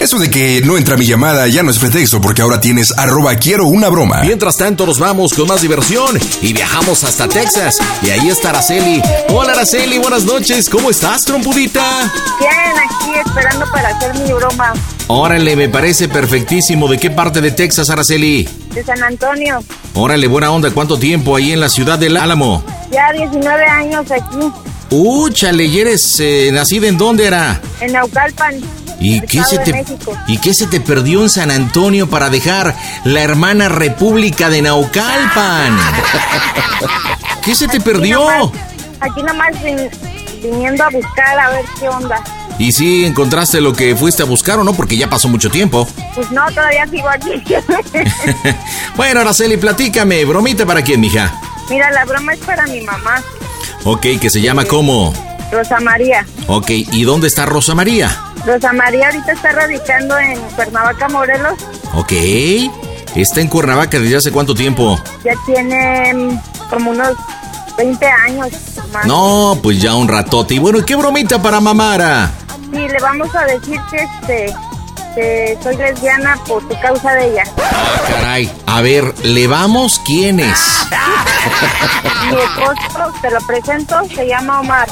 Eso de que no entra mi llamada ya no es pretexto porque ahora tienes arroba quiero una broma. Mientras tanto nos vamos con más diversión y viajamos hasta Texas. Y ahí está Araceli. Hola Araceli, buenas noches. ¿Cómo estás, trompudita? Bien, aquí esperando para hacer mi broma. Órale, me parece perfectísimo. ¿De qué parte de Texas, Araceli? De San Antonio. Órale, buena onda. ¿Cuánto tiempo ahí en la ciudad del Álamo? Ya 19 años aquí. Úchale, ¿y eres eh, nacida en dónde era? En Naucalpan. ¿Y qué, se te. ¿Y qué se te perdió en San Antonio para dejar la hermana República de Naucalpan? ¿Qué se te perdió? Aquí nomás, aquí nomás vin- viniendo a buscar a ver qué onda. ¿Y si encontraste lo que fuiste a buscar o no? Porque ya pasó mucho tiempo. Pues no, todavía sigo aquí. bueno, Araceli, platícame. ¿Bromita para quién, mija? Mira, la broma es para mi mamá, Ok, que se llama ¿cómo? Rosa María. Ok, ¿y dónde está Rosa María? Rosa María ahorita está radicando en Cuernavaca, Morelos. Ok. ¿Está en Cuernavaca desde hace cuánto tiempo? Ya tiene como unos 20 años más. No, pues ya un ratote. Y bueno, ¿y qué bromita para mamara? Sí, le vamos a decir que este que soy lesbiana por tu causa de ella. Ah, caray. A ver, ¿le vamos quién es? Mi esposo, te lo presento, se llama Omar.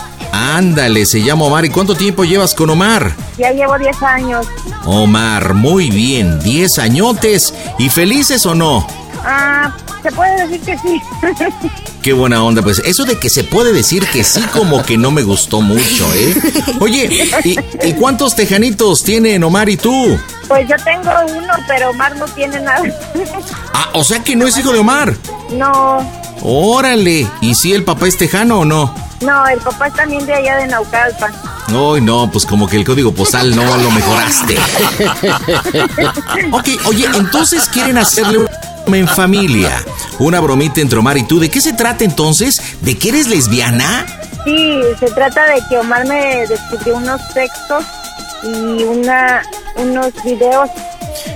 Ándale, se llama Omar. ¿Y cuánto tiempo llevas con Omar? Ya llevo 10 años. Omar, muy bien. ¿Diez añotes? ¿Y felices o no? Ah, se puede decir que sí. Qué buena onda, pues eso de que se puede decir que sí como que no me gustó mucho, ¿eh? Oye, ¿y, y cuántos tejanitos tienen Omar y tú? pues yo tengo uno, pero Omar no tiene nada. Ah, o sea que no es hijo de Omar. no, Órale, ¿y si el papá es tejano o no? No, el papá es también de allá de Naucalpan. Ay, no, pues como que el código postal no lo mejoraste. ok, oye, entonces quieren hacerle un en familia. Una bromita entre Omar y tú. ¿De qué se trata entonces? ¿De que eres lesbiana? Sí, se trata de que Omar me descubrió unos textos y una unos videos.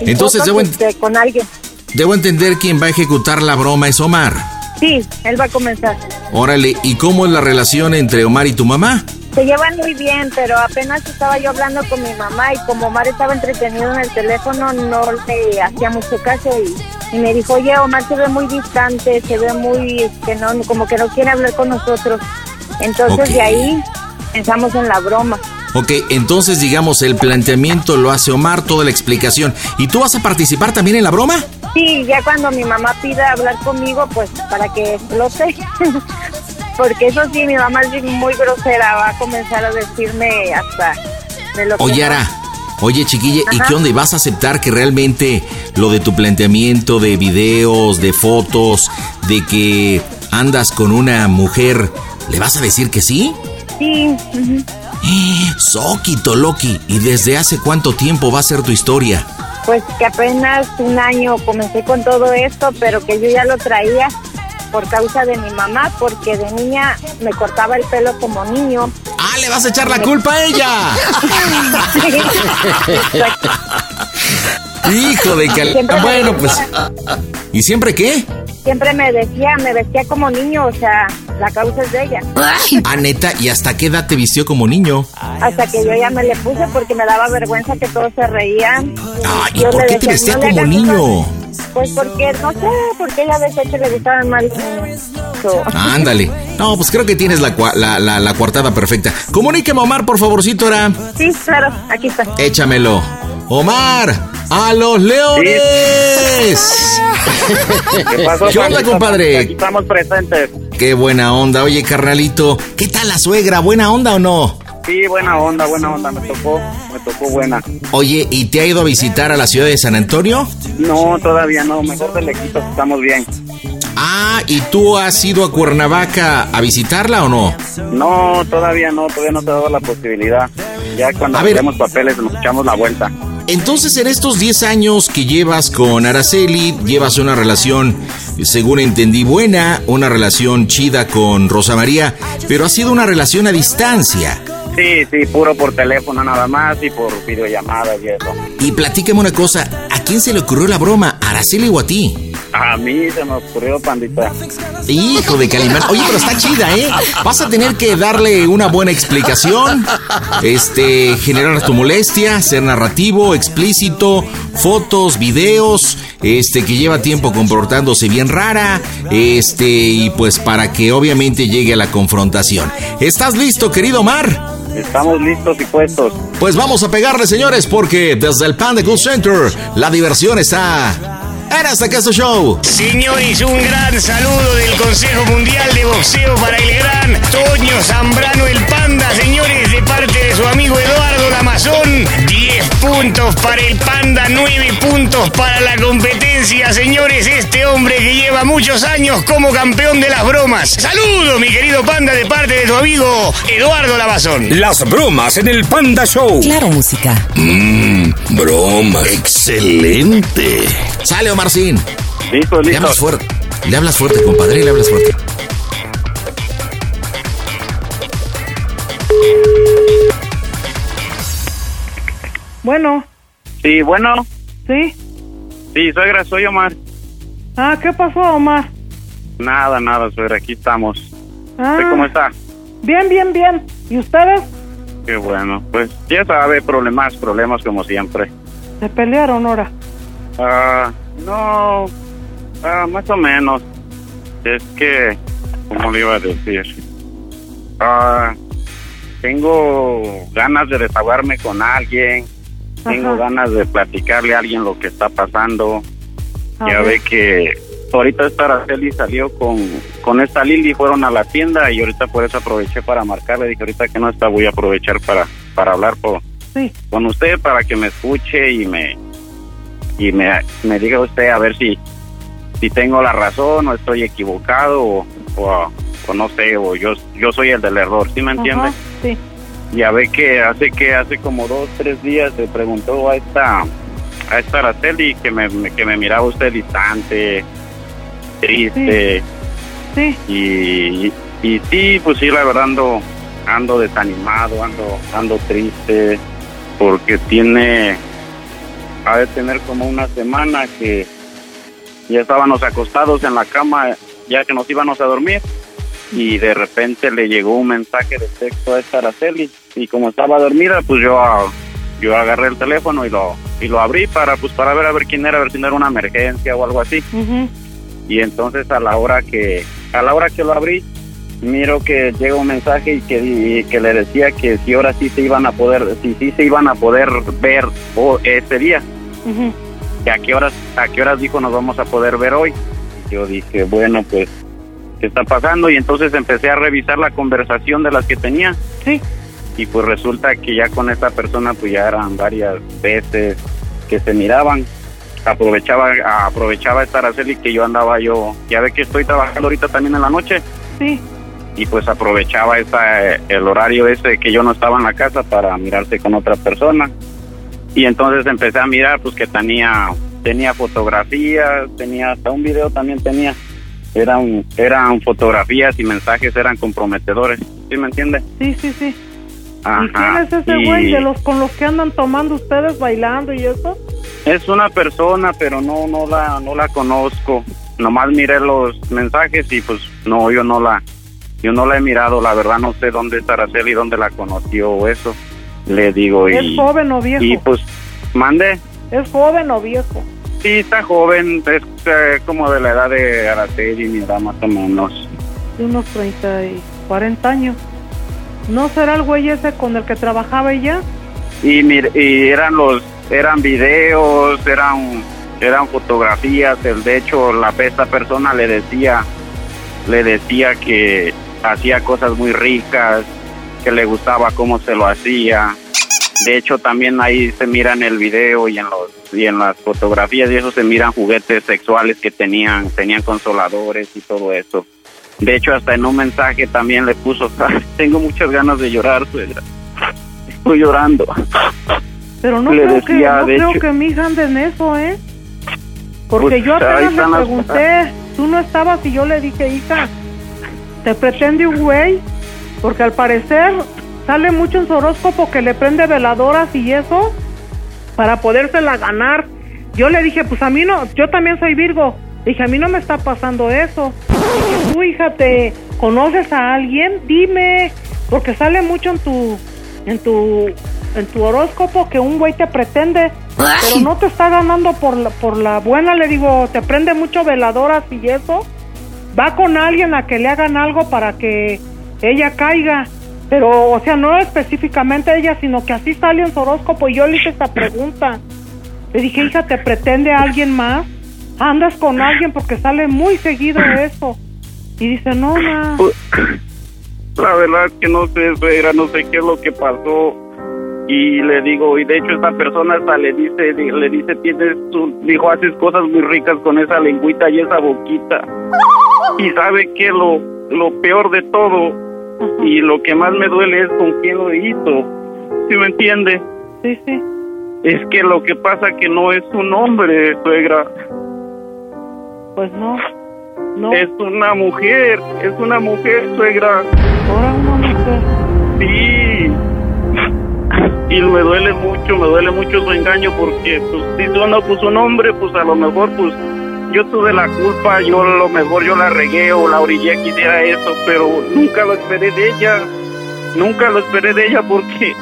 y Entonces, debo este, con alguien. Debo entender quién va a ejecutar la broma es Omar. Sí, él va a comenzar. Órale, ¿y cómo es la relación entre Omar y tu mamá? Se llevan muy bien, pero apenas estaba yo hablando con mi mamá y como Omar estaba entretenido en el teléfono, no le hacía mucho caso y, y me dijo, oye, Omar se ve muy distante, se ve muy, que no, como que no quiere hablar con nosotros. Entonces de ahí pensamos en la broma. Ok, entonces digamos el planteamiento lo hace Omar, toda la explicación. ¿Y tú vas a participar también en la broma? Sí, ya cuando mi mamá pida hablar conmigo, pues para que explote. Porque eso sí, mi mamá es muy grosera, va a comenzar a decirme hasta de lo que Oye, no. Ara, oye chiquilla, ¿y qué onda? ¿Y ¿Vas a aceptar que realmente lo de tu planteamiento de videos, de fotos, de que andas con una mujer, ¿le vas a decir que sí? Sí, ujú. Soquito Loki, ¿y desde hace cuánto tiempo va a ser tu historia? pues que apenas un año comencé con todo esto, pero que yo ya lo traía por causa de mi mamá, porque de niña me cortaba el pelo como niño. ¡Ah, le vas a echar la culpa a ella! Hijo de cal... Bueno, pues... ¿Y siempre qué? Siempre me decía, me vestía como niño, o sea, la causa es de ella. Ah, neta, ¿y hasta qué edad te vistió como niño? Hasta que yo ya me le puse porque me daba vergüenza que todos se reían. Ah, ¿y Yo por qué te vestía "No le como niño? caso". Pues porque, no sé, porque ella de hecho le gustaban eso. Ándale. No, pues creo que tienes la, la, la, la coartada perfecta. Comuníqueme, Omar, por favorcito, ahora. Sí, claro, aquí está. Échamelo. Omar, a los leones. ¿Qué, pasó, ¿Qué onda, compadre? Aquí estamos presentes. Qué buena onda. Oye, carnalito, ¿qué tal la suegra? ¿Buena onda o no? Sí, buena onda, buena onda. Me tocó, me tocó buena. Oye, ¿y te ha ido a visitar a la ciudad de San Antonio? No, todavía no. Mejor de lejitos, estamos bien. Ah, ¿y tú has ido a Cuernavaca a visitarla o no? No, todavía no, todavía no te he dado la posibilidad. Ya cuando tenemos papeles nos echamos la vuelta. Entonces, en estos 10 años que llevas con Araceli, llevas una relación, según entendí, buena, una relación chida con Rosa María, pero ha sido una relación a distancia. Sí, sí, puro por teléfono nada más y por videollamadas y eso. Y platícame una cosa, ¿a quién se le ocurrió la broma? ¿A Araceli o a ti? A mí se me ocurrió, pandita. Hijo de Calimán. Oye, pero está chida, ¿eh? Vas a tener que darle una buena explicación, este, generar tu molestia, ser narrativo, explícito, fotos, videos, este, que lleva tiempo comportándose bien rara, este, y pues para que obviamente llegue a la confrontación. ¿Estás listo, querido Mar? Estamos listos y puestos. Pues vamos a pegarle, señores, porque desde el Panda Cool Center la diversión está en este Queso Show. Señores, un gran saludo del Consejo Mundial de Boxeo para el gran Toño Zambrano el Panda, señores, de parte de su amigo Eduardo Lamazón. 10 puntos para el Panda, 9 puntos para la competencia, señores. Este hombre que lleva muchos años como campeón de las bromas. Saludo, mi querido Panda, de parte de su amigo Eduardo Lamazón. Las bromas en el Panda Show. Claro, música. Mmm, broma. Excelente. Sale, Omarcín. Listo, listo. Le hablas fuerte. Le hablas fuerte, compadre, le hablas fuerte. Bueno. Sí, bueno. Sí. Sí, suegra, soy Omar. Ah, ¿qué pasó, Omar? Nada, nada, suegra, aquí estamos. Ah. ¿Usted cómo está? Bien, bien, bien. ¿Y ustedes? Qué bueno, pues ya sabe, problemas, problemas como siempre. ¿Se pelearon ahora? Ah, no, ah, más o menos. Es que, ¿cómo le iba a decir? Ah, tengo ganas de desahogarme con alguien. Tengo ganas de platicarle a alguien lo que está pasando. A ya ver. ve que ahorita esta Araceli salió con, con esta Lili, fueron a la tienda y ahorita por eso aproveché para marcarle. Dije, ahorita que no está, voy a aprovechar para, para hablar por, Sí. con usted para que me escuche y me y me, me diga usted a ver si si tengo la razón o estoy equivocado o, o, o no sé o yo yo soy el del error ¿sí me entiende? Ajá, sí. Ya ve que hace que hace. Como dos tres días le preguntó a esta a esta Araceli que me, que me miraba usted distante triste. Sí. y, y sí, pues sí, la verdad ando, ando desanimado, ando, ando triste, porque tiene, ha de tener como una semana que ya estábamos acostados en la cama, ya que nos íbamos a dormir, y de repente le llegó un mensaje de texto a esta Araceli, y como estaba dormida, pues yo, yo agarré el teléfono y lo, y lo abrí para, pues para ver a ver quién era, a ver si no era una emergencia o algo así. Y entonces a la hora que a la hora que lo abrí miro que llega un mensaje y que, y que le decía que si ahora sí se iban a poder si sí se iban a poder ver o ese día. Que a qué horas a qué horas dijo nos vamos a poder ver hoy yo dije bueno pues qué está pasando y entonces empecé a revisar la conversación de las que tenía. Sí. Y pues resulta que ya con esta persona pues ya eran varias veces que se miraban aprovechaba aprovechaba esta Araceli que yo andaba yo ya ve que estoy trabajando ahorita también en la noche Sí. y pues aprovechaba esa, el horario ese que yo no estaba en la casa para mirarse con otra persona y entonces empecé a mirar pues que tenía tenía fotografías tenía hasta un video también tenía eran eran fotografías y mensajes eran comprometedores ¿sí me entiende? Sí, sí, sí. Ajá. ¿Y quién es ese y- güey de los con los que andan tomando ustedes bailando y eso? Es una persona, pero no no la no la conozco. Nomás miré los mensajes y pues no, yo no la yo no la he mirado, la verdad no sé dónde está Araceli, dónde la conoció o eso. Le digo y ¿Es joven o viejo? y pues mande. ¿Es joven o viejo? Sí, está joven, es eh, como de la edad de Araceli, mi edad más o menos. de unos 30 y 40 años. ¿No será el güey ese con el que trabajaba ella? Y, mir- y eran los eran videos, eran eran fotografías, el- de hecho la esta persona le decía le decía que hacía cosas muy ricas, que le gustaba cómo se lo hacía. De hecho también ahí se mira en el video y en los y en las fotografías y eso se miran juguetes sexuales que tenían, tenían consoladores y todo eso. De hecho hasta en un mensaje también le puso, tengo muchas ganas de llorar, suegra. Estoy llorando. Pero no Le creo que no de creo hecho- que mi hija ande en eso, ¿eh? Porque Pues, yo apenas le pregunté, tú no estabas y yo le dije, hija, ¿te pretende un güey? Porque al parecer sale mucho en su horóscopo que le prende veladoras y eso para podérsela ganar. Yo le dije, pues a mí no, yo también soy Virgo. Dije, a mí no me está pasando eso. Dije, tú, hija, ¿te conoces a alguien? Dime, porque sale mucho en tu, en tu, en tu horóscopo que un güey te pretende, pero no te está ganando por la, por la buena. Le digo, te prende mucho veladoras y eso. Va con alguien a que le hagan algo para que ella caiga. Pero, o sea, no específicamente ella, sino que así sale en su horóscopo. Y yo le hice esta pregunta. Le dije, hija, ¿te pretende alguien más? Andas con alguien porque sale muy seguido eso. Y dice, no, ma. Pues, La verdad es que no sé, suegra, no sé qué es lo que pasó. Y le digo, y de hecho esta persona hasta le dice, di- le dice, tienes, tu, dijo, haces cosas muy ricas con esa lengüita y esa boquita. Y sabe que lo, lo peor de todo y lo que más me duele es con quién lo hizo. ¿Sí me entiende? Sí, sí. Es que lo que pasa que no es un hombre, suegra. Pues no. No. Es una mujer, es una mujer, suegra. Ahora una mujer. Sí. Y me duele mucho, me duele mucho su engaño porque pues si tú no puso un hombre, pues a lo mejor pues yo tuve la culpa, yo a lo mejor yo la regué o la orillé que hiciera eso, pero nunca lo esperé de ella. Nunca lo esperé de ella porque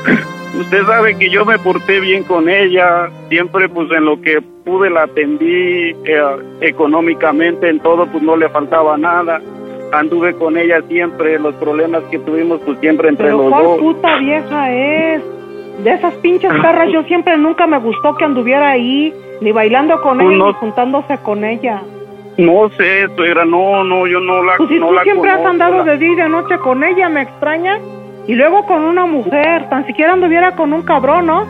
usted sabe que yo me porté bien con ella, siempre pues en lo que pude la atendí eh, económicamente, en todo pues no le faltaba nada. Anduve con ella siempre, los problemas que tuvimos pues siempre entre Pero los ¿cuál dos. puta vieja es? De esas pinches perras yo siempre nunca me gustó que anduviera ahí, ni bailando con Pues ella, no- ni juntándose con ella. No sé, suegra, no, no, yo no la Pues si no tú la siempre has andado de día y de noche con ella, me extraña. Y luego con una mujer, tan siquiera anduviera con un cabrón, ¿no?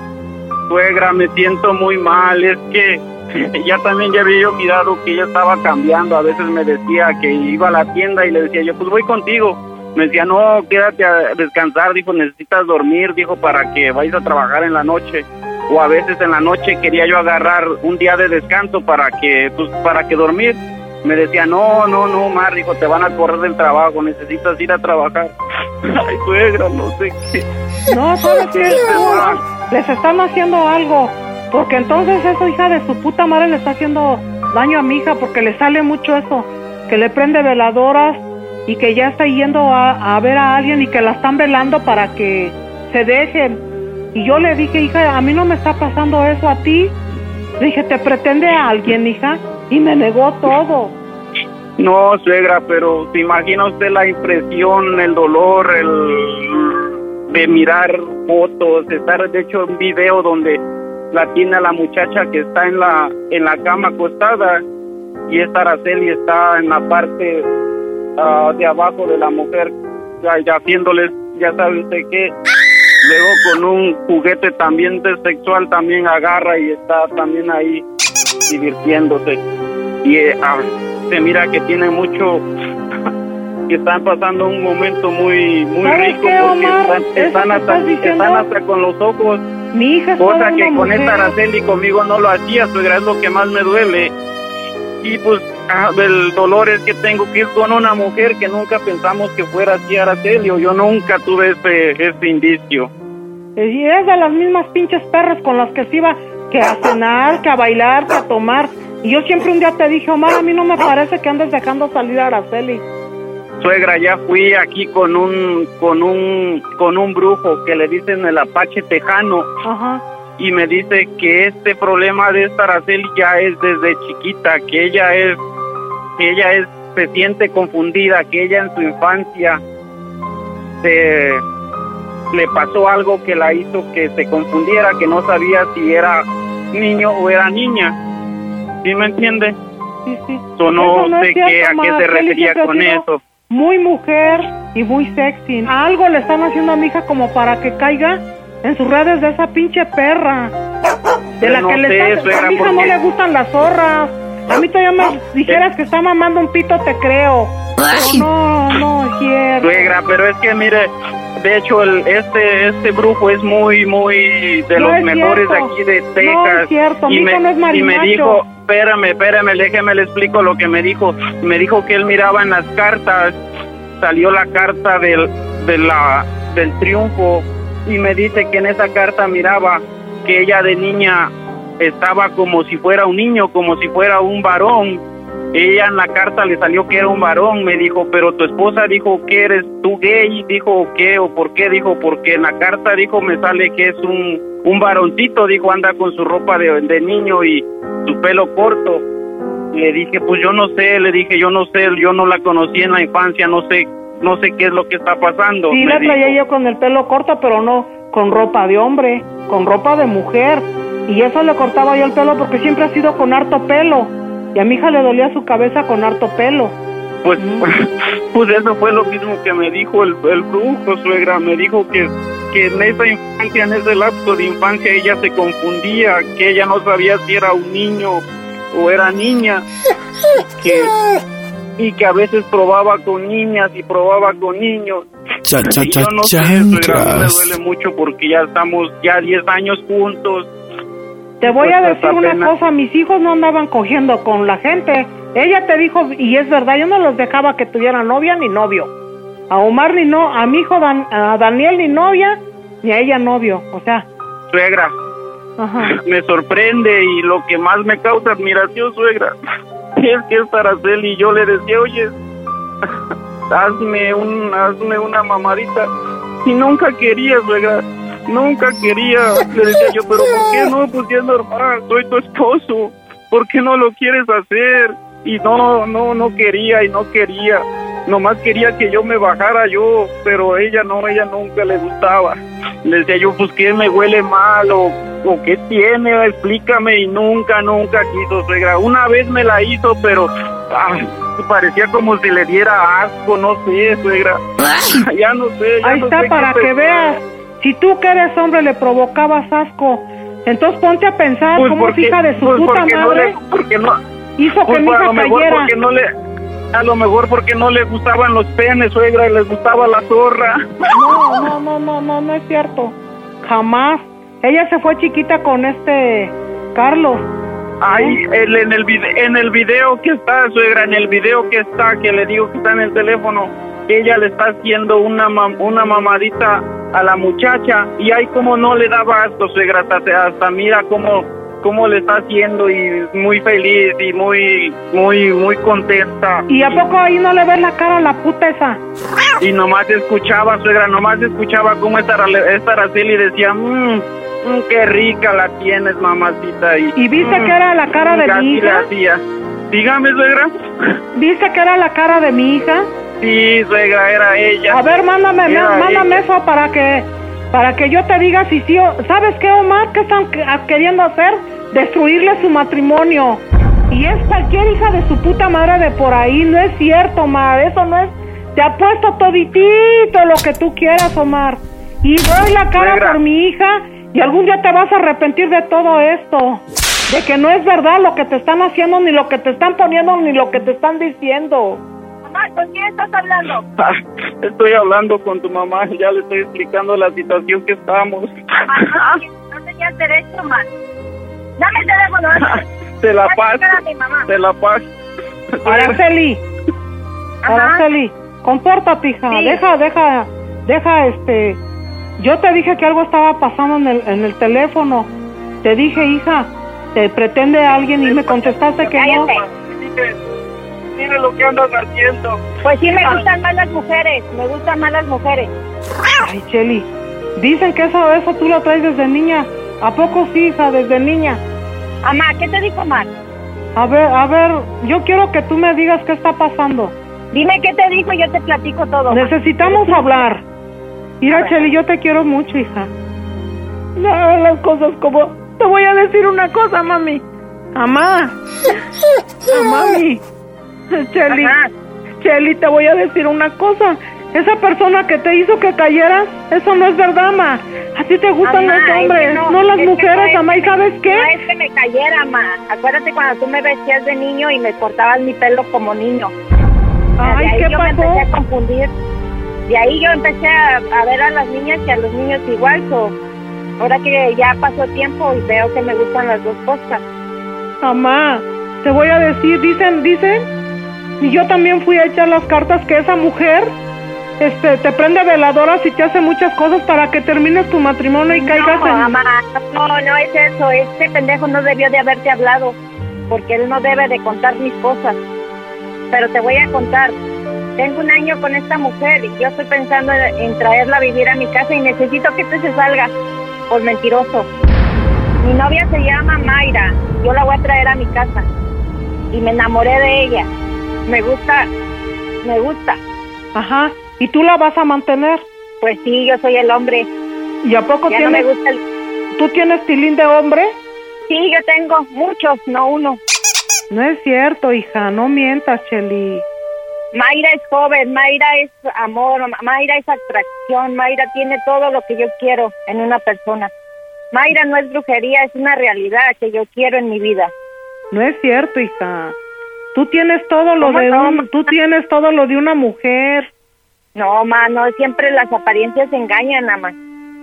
Suegra, me siento muy mal, es que ya también ya había yo mirado que ella estaba cambiando, a veces me decía que iba a la tienda y le decía yo, pues voy contigo. Me decía, no, quédate a descansar, dijo, necesitas dormir, dijo, para que vayas a trabajar en la noche. O a veces en la noche quería yo agarrar un día de descanso para que, pues, para que dormir. Me decía, no, no, no, Mar, dijo, te van a correr del trabajo, necesitas ir a trabajar. Ay, suegra, no sé qué. No, ¿sabes qué? Les están haciendo algo. Porque entonces esa hija de su puta madre le está haciendo daño a mi hija porque le sale mucho eso. Que le prende veladoras y que ya está yendo a, a ver a alguien y que la están velando para que se dejen. Y yo le dije, hija, a mí no me está pasando eso a ti. Le dije, ¿te pretende a alguien, hija? Y me negó todo. No, suegra, pero ¿se imagina usted la impresión, el dolor, el de mirar fotos, estar de hecho un video donde la tiene a la muchacha que está en la en la cama acostada y esta Araceli está en la parte ah, de abajo de la mujer ya, haciéndoles, ya sabe usted qué. Luego con un juguete también de sexual también agarra y está también ahí divirtiéndose. Y eh, ah, se mira que tiene mucho que están pasando un momento muy muy ¿Sabes rico qué, porque están, están hasta, están hasta con los ojos Mi hija es cosa que con esta mujer. Araceli conmigo no lo hacía suegra es lo que más me duele y pues ah, el dolor es que tengo que ir con una mujer que nunca pensamos que fuera así Araceli o yo nunca tuve ese, ese indicio Y es de las mismas pinches perras con las que se iba que a cenar, que a bailar, que a tomar. Y yo siempre un día te dije, Omar, a mí no me parece que andes dejando salir a Araceli. suegra ya fui aquí con un con un con un brujo que le dicen el apache tejano Ajá. y me dice que este problema de esta Araceli ya es desde chiquita, que ella es, que ella es se siente confundida, que ella en su infancia se le pasó algo que la hizo que se confundiera, que no sabía si era niño o era niña. ¿Sí me entiende? Sí, sí. So, no sé qué- a qué se refería con eso. Muy mujer y muy sexy. Algo le están haciendo a mi hija como para que caiga en sus redes de esa pinche perra. De la No que le sé, está... suegra, A mi hija no le gustan las zorras. A mí todavía me dijeras que está mamando un pito, te creo. Pero no, no es cierto. Suegra, pero es que mire, de hecho el, este este brujo es muy muy de No los es mejores de cierto. aquí de Texas. y no es y me dijo, espérame, espérame, déjeme le explico lo que me dijo. Me dijo que él miraba en las cartas, salió la carta del de la del triunfo y me dice que en esa carta miraba que ella de niña estaba como si fuera un niño, como si fuera un varón. Ella en la carta le salió que era un varón, me dijo, pero tu esposa dijo que eres tú gay, dijo qué o por qué, dijo, porque en la carta dijo me sale que es un, un varoncito, dijo anda con su ropa de, de niño y su pelo corto. Le dije, pues yo no sé, le dije, yo no sé, yo no la conocí en la infancia, no sé, no sé qué es lo que está pasando. Sí, la traía dijo. yo con el pelo corto, pero no con ropa de hombre, con ropa de mujer. Y eso le cortaba yo el pelo porque siempre ha sido con harto pelo. Y a mi hija le dolía su cabeza con harto pelo. Pues, pues eso fue lo mismo que me dijo el, el brujo, suegra. Me dijo que, que en esa infancia, en ese lapso de infancia, ella se confundía, que ella no sabía si era un niño o era niña. Que, y que a veces probaba con niñas y probaba con niños. Cha, cha, Y cha, yo no sé, suegra, me duele mucho porque ya estamos ya 10 años juntos. Te voy Pues a hasta decir una cosa, mis hijos no andaban cogiendo con la gente. Ella te dijo, y es verdad, yo no los dejaba que tuvieran novia ni novio. A Omar ni no, a mi hijo Dan- a Daniel ni novia, ni a ella novio. O sea, Suegra, ajá. me sorprende y lo que más me causa admiración, suegra, es que es Araceli y yo le decía, oye, hazme, un, hazme una mamadita. Y nunca quería, suegra, nunca quería. Le decía yo, pero ¿por qué no? Pues ya es normal, soy tu esposo. ¿Por qué no lo quieres hacer? Y no, no, no quería y no quería. Nomás quería que yo me bajara yo, pero ella no, ella nunca le gustaba. Le decía yo, pues que me huele mal o, o qué tiene, explícame y nunca, nunca quiso, suegra. Una vez me la hizo, pero parecía como si le diera asco, no sé, suegra. ya no sé. ya Ahí no está sé para qué que pensar. veas. Si tú que eres hombre le provocabas asco, entonces ponte a pensar Pues cómo es porque, hija de su pues puta porque no madre le, porque no, hizo que pues mi hija cayera. porque no le, a lo mejor porque no le gustaban los penes, suegra, y les gustaba la zorra. No, no, no, no, no, no es cierto. Jamás. Ella se fue chiquita con este Carlos. Ahí, el- en, el vide- en el video que está, suegra, en el video que está, que le digo que está en el teléfono, que ella le está haciendo una, mam- una mamadita a la muchacha y ahí como no le daba asco, suegra, hasta, hasta mira cómo, cómo le está haciendo y muy feliz y muy, muy, muy contenta. ¿Y a poco ahí no le ves la cara a la puta esa? Y nomás escuchaba, suegra, nomás escuchaba cómo esta, esta Araceli decía, mmm, qué rica la tienes, mamacita. Y, ¿Y viste que era la cara de mi hija? la. Dígame, suegra. ¿Viste que era la cara de mi hija? Sí, suegra, era ella. A ver, mándame, Era mándame ella. eso para que para que yo te diga si sí o... ¿Sabes qué, Omar? ¿Qué están que- a- queriendo hacer? Destruirle su matrimonio. Y es cualquier hija de su puta madre de por ahí. No es cierto, Omar. Eso no es... Te apuesto toditito lo que tú quieras, Omar. Y doy la cara Suegra. por mi hija y algún día te vas a arrepentir de todo esto. De que no es verdad lo que te están haciendo, ni lo que te están poniendo, ni lo que te están diciendo. ¿Con quién estás hablando? Ah, Estoy hablando con tu mamá, ya le estoy explicando la situación que estamos. Mamá, no tenías derecho, man. Dame el teléfono. Te la paso, te la paso. Araceli, Ajá. Araceli, compórtate, hija. Sí. Deja, deja, deja, este. Yo te dije que algo estaba pasando en el, en el teléfono. Te dije, hija, te pretende alguien y me contestaste que no. Lo que andas haciendo. Pues sí, me gustan más las mujeres. Me gustan más las mujeres. Ay, Cheli, dicen que eso, eso tú lo traes desde niña. ¿A poco sí, hija, desde niña? Mamá, ¿qué te dijo Mar? A ver, a ver, yo quiero que tú me digas qué está pasando. Dime qué te dijo y yo te platico todo. ma. Necesitamos hablar. Mira, Cheli, yo te quiero mucho, hija. No las cosas como... Te voy a decir una cosa, mami. Mamá. Ah, mami. Cheli. Ajá. Cheli, te voy a decir una cosa. Esa persona que te hizo que cayeras, eso no es verdad, ma. A ti te gustan Mamá, los hombres, no, no, las mujeres, no ¿Y me- sabes qué? No es que me cayera, ma. Acuérdate cuando tú me vestías de niño y me cortabas mi pelo como niño. Ay, de ahí ¿qué yo me pasó? empecé a confundir. De ahí yo empecé a, a ver a las niñas y a los niños igual. So, ahora que ya pasó tiempo y veo que me gustan las dos cosas. Mamá, te voy a decir, dicen, dicen, y yo también fui a echar las cartas que esa mujer, este, te prende veladoras y te hace muchas cosas para que termines tu matrimonio y caigas No, en... mamá, no, no es eso. Este pendejo no debió de haberte hablado porque él no debe de contar mis cosas. Pero te voy a contar. Tengo un año con esta mujer y yo estoy pensando en, en traerla a vivir a mi casa y necesito que este se salga por mentiroso. Mi novia se llama Mayra. Yo la voy a traer a mi casa y me enamoré de ella. Me gusta, me gusta. Ajá, y tú la vas a mantener. Pues sí, yo soy el hombre. ¿Y a poco Ya no me tienes, gusta el... tú tienes tilín de hombre? Sí, yo tengo muchos, no uno. No es cierto, hija, no mientas, Cheli. Mayra es joven, Mayra es amor, Mayra es atracción, Mayra tiene todo lo que yo quiero en una persona. Mayra no es brujería, es una realidad que yo quiero en mi vida. No es cierto, hija. Tú tienes todo lo ¿Cómo de no, un, tú tienes todo lo de una mujer. No, ma, no, siempre las apariencias engañan, ama.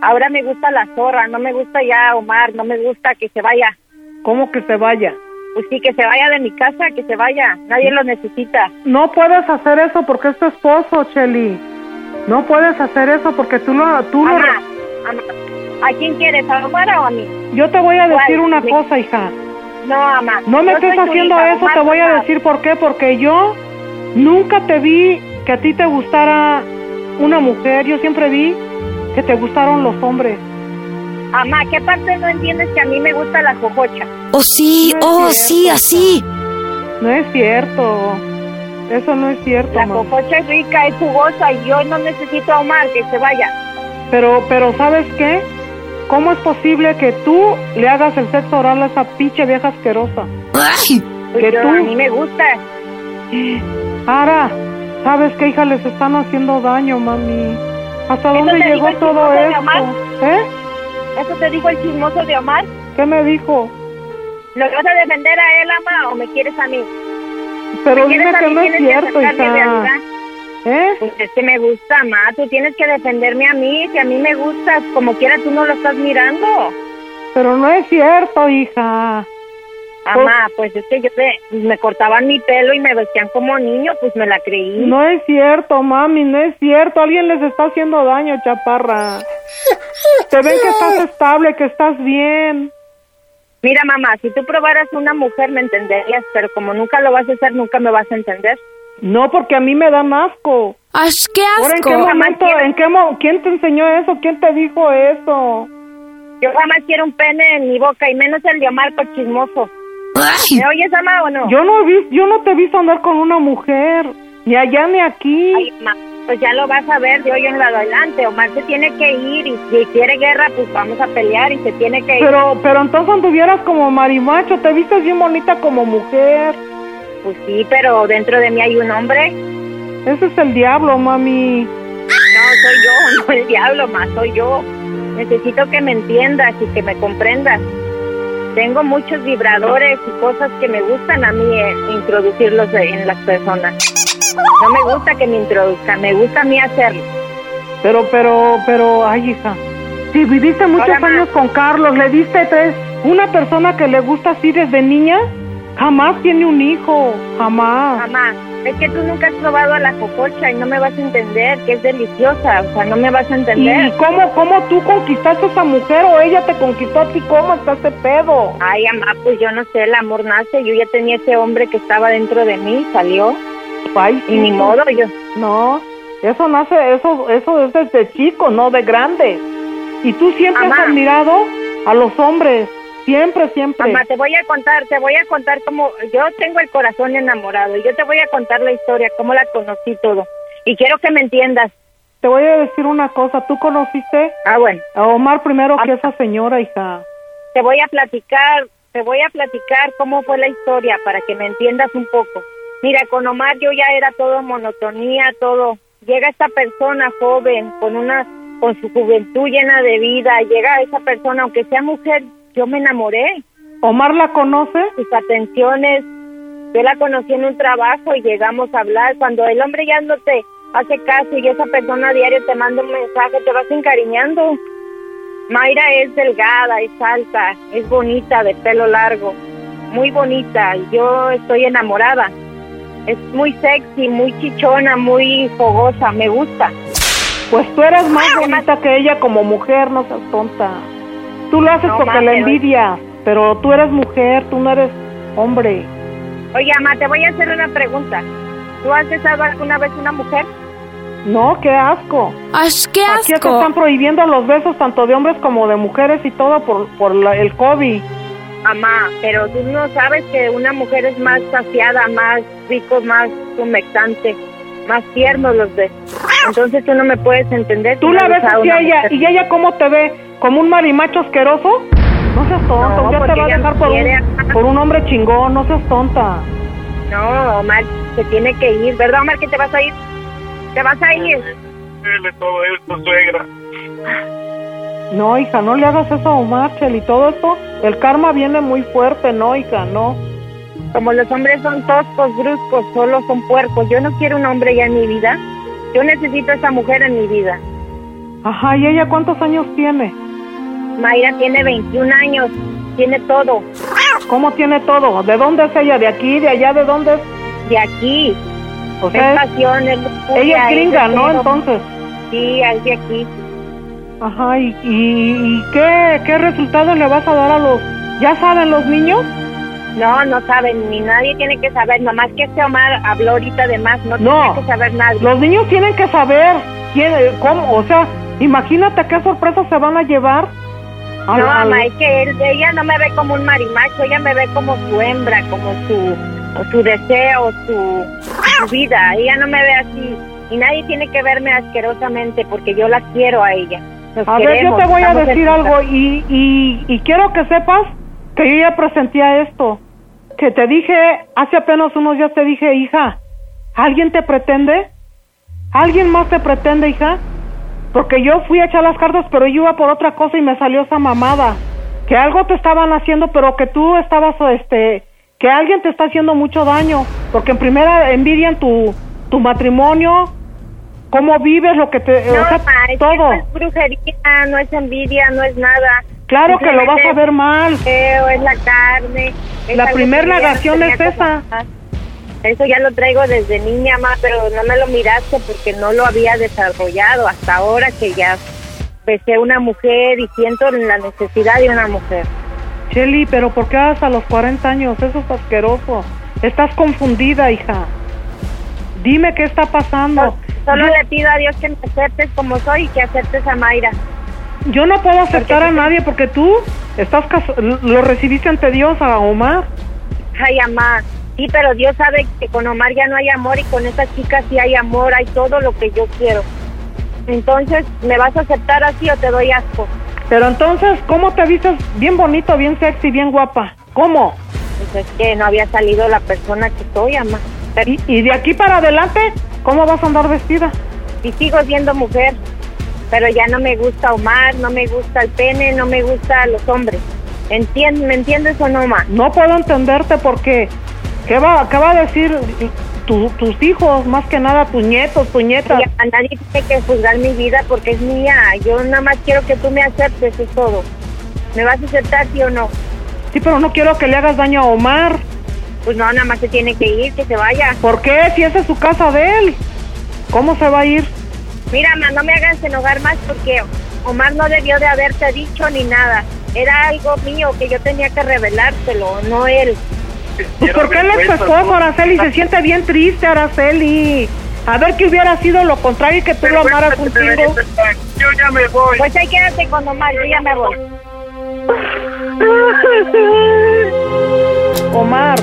Ahora me gusta la zorra, no me gusta ya Omar, no me gusta que se vaya. ¿Cómo que se vaya? Pues sí, que se vaya de mi casa, que se vaya. Nadie lo necesita. No puedes hacer eso porque es tu esposo, Cheli. No puedes hacer eso porque tú lo, tú lo, Ama, ama, ¿a quién quieres, a Omar o a mí? Yo te voy a ¿Cuál? decir una Me- cosa, hija. No, ama. No me estés haciendo hija, eso, te voy a decir por qué. Porque yo nunca te vi que a ti te gustara una mujer. Yo siempre vi que te gustaron los hombres. Amá, ¿qué parte no entiendes que a mí me gusta la jojocha? Oh sí, oh sí, así. No es cierto. Eso no es cierto, La mamá. jojocha es rica, es jugosa y yo no necesito a Omar que se vaya. Pero, pero ¿sabes qué? ¿Cómo es posible que tú le hagas el sexo oral a esa pinche vieja asquerosa? Ay, Pues Que yo- tú- A mí me gusta. Ara, ¿sabes qué, hija? Les están haciendo daño, mami. ¿Hasta ¿Eso dónde te llegó dijo el todo chismoso de esto? Omar? ¿Eh? ¿Eso te dijo el chismoso de Omar? ¿Qué me dijo? ¿Lo vas a defender a él, Ama, o me quieres a mí? Pero ¿Me dime que no es cierto, hija. ¿Eh? Pues es que me gusta, Ama. Tú tienes que defenderme a mí. Si a mí me gustas, como quiera, tú no lo estás mirando. Pero no es cierto, hija. Amá, pues es que yo te, me cortaban mi pelo y me vestían como niño, pues me la creí. No es cierto, mami, no es cierto. Alguien les está haciendo daño, chaparra. Te ven que estás estable, que estás bien. Mira, mamá, si tú probaras una mujer me entenderías, pero como nunca lo vas a hacer, nunca me vas a entender. No, porque a mí me dan asco. ¡Ay, qué Ahora, ¿en qué asco! momento, en qué mo- quién te enseñó eso? ¿Quién te dijo eso? Yo jamás quiero un pene en mi boca, y menos el de Omar por chismoso. Ay, ¿Me oyes, mamá, o no? Yo no he vis- yo no te he visto andar con una mujer, ni allá ni aquí. Ay, ma, pues ya lo vas a ver de hoy en adelante. Omar se tiene que ir, y si quiere guerra, pues vamos a pelear, y se tiene que ir. Pero, pero entonces anduvieras como marimacho, te vistes bien bonita como mujer. Pues sí, pero dentro de mí hay un hombre. Ese es el diablo, mami. No, soy yo, no el diablo, más soy yo. Necesito que me entiendas y que me comprendas. Tengo muchos vibradores y cosas que me gustan a mí eh, introducirlos en las personas. No me gusta que me introduzcan, me gusta a mí hacerlo. Pero, pero, pero, ay, hija. Si viviste muchos Hola, ma. años con Carlos, le diste tres. Una persona que le gusta así desde niña, jamás tiene un hijo. Jamás. Mamá, es que tú nunca has probado a la cococha y no me vas a entender que es deliciosa, o sea, no me vas a ¿Y entender. cómo, cómo tú conquistaste a esa mujer o ella te conquistó a ti? ¿Cómo está ese pedo? Ay, mamá, pues yo no sé, el amor nace. Yo ya tenía ese hombre que estaba dentro de mí, salió. Ay, Y ni modo, yo. No, eso nace, eso, eso es desde chico, no de grande. Y tú siempre has admirado a los hombres. Siempre, siempre. Mamá, te voy a contar, te voy a contar cómo yo tengo el corazón enamorado. y Yo te voy a contar la historia, cómo la conocí todo. Y quiero que me entiendas. Te voy a decir una cosa. ¿Tú conociste Ah, bueno. a Omar primero que esa señora, hija? Te voy a platicar, te voy a platicar cómo fue la historia para que me entiendas un poco. Mira, con Omar yo ya era todo monotonía, todo. Llega esta persona joven con una con su juventud llena de vida, llega esa persona aunque sea mujer, yo me enamoré. ¿Omar la conoce? Sus atenciones, yo la conocí en un trabajo y llegamos a hablar. Cuando el hombre ya no te hace caso y esa persona a diario te manda un mensaje, te vas encariñando. Mayra es delgada, es alta, es bonita, de pelo largo, muy bonita. y Yo estoy enamorada. Es muy sexy, muy chichona, muy fogosa, me gusta. Pues tú eres más bonita que ella como mujer, no seas tonta. Tú lo haces No, porque ma, la envidias, pero tú eres mujer, tú no eres hombre. Oye, Ama, te voy a hacer una pregunta. ¿Tú has besado alguna vez una mujer? No, qué asco. ¡Ash, qué Aquí te asco! están prohibiendo los besos tanto de hombres como de mujeres y todo por, por la- el COVID. Mamá, pero tú no sabes que una mujer es más saciada, más rico, más humectante, más tierno los besos. Entonces tú no me puedes entender. Tú la ves besado así una a ella mujer. y ella cómo te ve, como un marimacho asqueroso. No seas tonta, No, ya te va a dejar no por un, por un hombre chingón, no seas tonta. No, Omar, se tiene que ir. ¿Verdad, Omar, que te vas a ir? ¿Te vas a ir? Dile todo esto, suegra. No, hija, no le hagas eso a Omar, Chel, y todo esto, el karma viene muy fuerte, no, hija, no. Como los hombres son toscos, bruscos, solo son puercos. Yo no quiero un hombre ya en mi vida. Yo necesito a esa mujer en mi vida. Ajá, ¿y ella cuántos años tiene? Mayra tiene 21 años, tiene todo. ¿Cómo tiene todo? ¿De dónde es ella? ¿De aquí? ¿De allá? ¿De dónde es? De aquí. O sea, es- pasión, es ella es gringa, ¿no? Entonces. Sí, es de aquí. Ajá, ¿y, y, y qué, qué resultados le vas a dar a los... ¿Ya saben los niños? No, no saben, ni nadie tiene que saber. Nomás que este Omar habló ahorita de más, no, No. tiene que saber nadie. Los niños tienen que saber quién, cómo, o sea, imagínate qué sorpresas se van a llevar. No, mamá, es que él- ella no me ve como un marimacho, ella me ve como su hembra, como su, su deseo, su, su vida. Ella no me ve así. Y nadie tiene que verme asquerosamente porque yo la quiero a ella. Nos A ver, yo te voy a decir algo y, y, y quiero que sepas que yo ya presentía esto. Que te dije, hace apenas unos días te dije, hija, ¿alguien te pretende? ¿Alguien más te pretende, hija? Porque yo fui a echar las cartas, pero yo iba por otra cosa y me salió esa mamada. Que algo te estaban haciendo, pero que tú estabas, este, que alguien te está haciendo mucho daño. Porque en primera envidian tu, tu matrimonio, cómo vives, lo que te... No, o sea, ma, todo. no es brujería, no es envidia, no es nada. Claro que lo vas a ver mal. es la carne. es La algo primer que yo ya no negación es esa. Eso ya lo traigo desde niña, ma, pero no me lo miraste porque no lo había desarrollado hasta ahora que ya besé una mujer y siento la necesidad de una mujer. Shelly, pero ¿por qué hasta los 40 años? Eso es asqueroso. Estás confundida, hija. Dime qué está pasando. Solo yo, le pido a Dios que me aceptes como soy y que aceptes a Mayra. yo no puedo aceptar a nadie porque tú estás lo recibiste ante Dios a Omar. Ay, mamá. Sí, pero Dios sabe que con Omar ya no hay amor y con esta chica sí hay amor, hay todo lo que yo quiero. Entonces, ¿me vas a aceptar así o te doy asco? Pero entonces, ¿cómo te vistes bien bonito, bien sexy, bien guapa? ¿Cómo? Pues es que no había salido la persona que soy, mamá. Pero- Y, y de aquí para adelante, ¿cómo vas a andar vestida? y sigo siendo mujer, pero ya no me gusta Omar, no me gusta el pene, no me gusta los hombres. ¿Me entiendes o no, ma? No puedo entenderte porque ¿qué va, qué va a decir tu- tus hijos, más que nada tus nietos, tus nietas? A nadie tiene que juzgar mi vida porque es mía. Yo nada más quiero que tú me aceptes, es todo. ¿Me vas a aceptar, sí o no? Sí, pero no quiero que le hagas daño a Omar. Pues no, nada más se tiene que ir, que se vaya. ¿Por qué? Si esa es su casa de él. ¿Cómo se va a ir? Mira, ma, no me hagas enojar más porque Omar no debió de haberte dicho ni nada. Era algo mío que yo tenía que revelárselo, no él. Pues porque él es su esposo, Araceli, se siente bien triste, Araceli. A ver que hubiera sido lo contrario y que tú lo amaras un chingo. Yo ya me voy. Pues ahí quédate con Omar, yo ya me voy. Omar.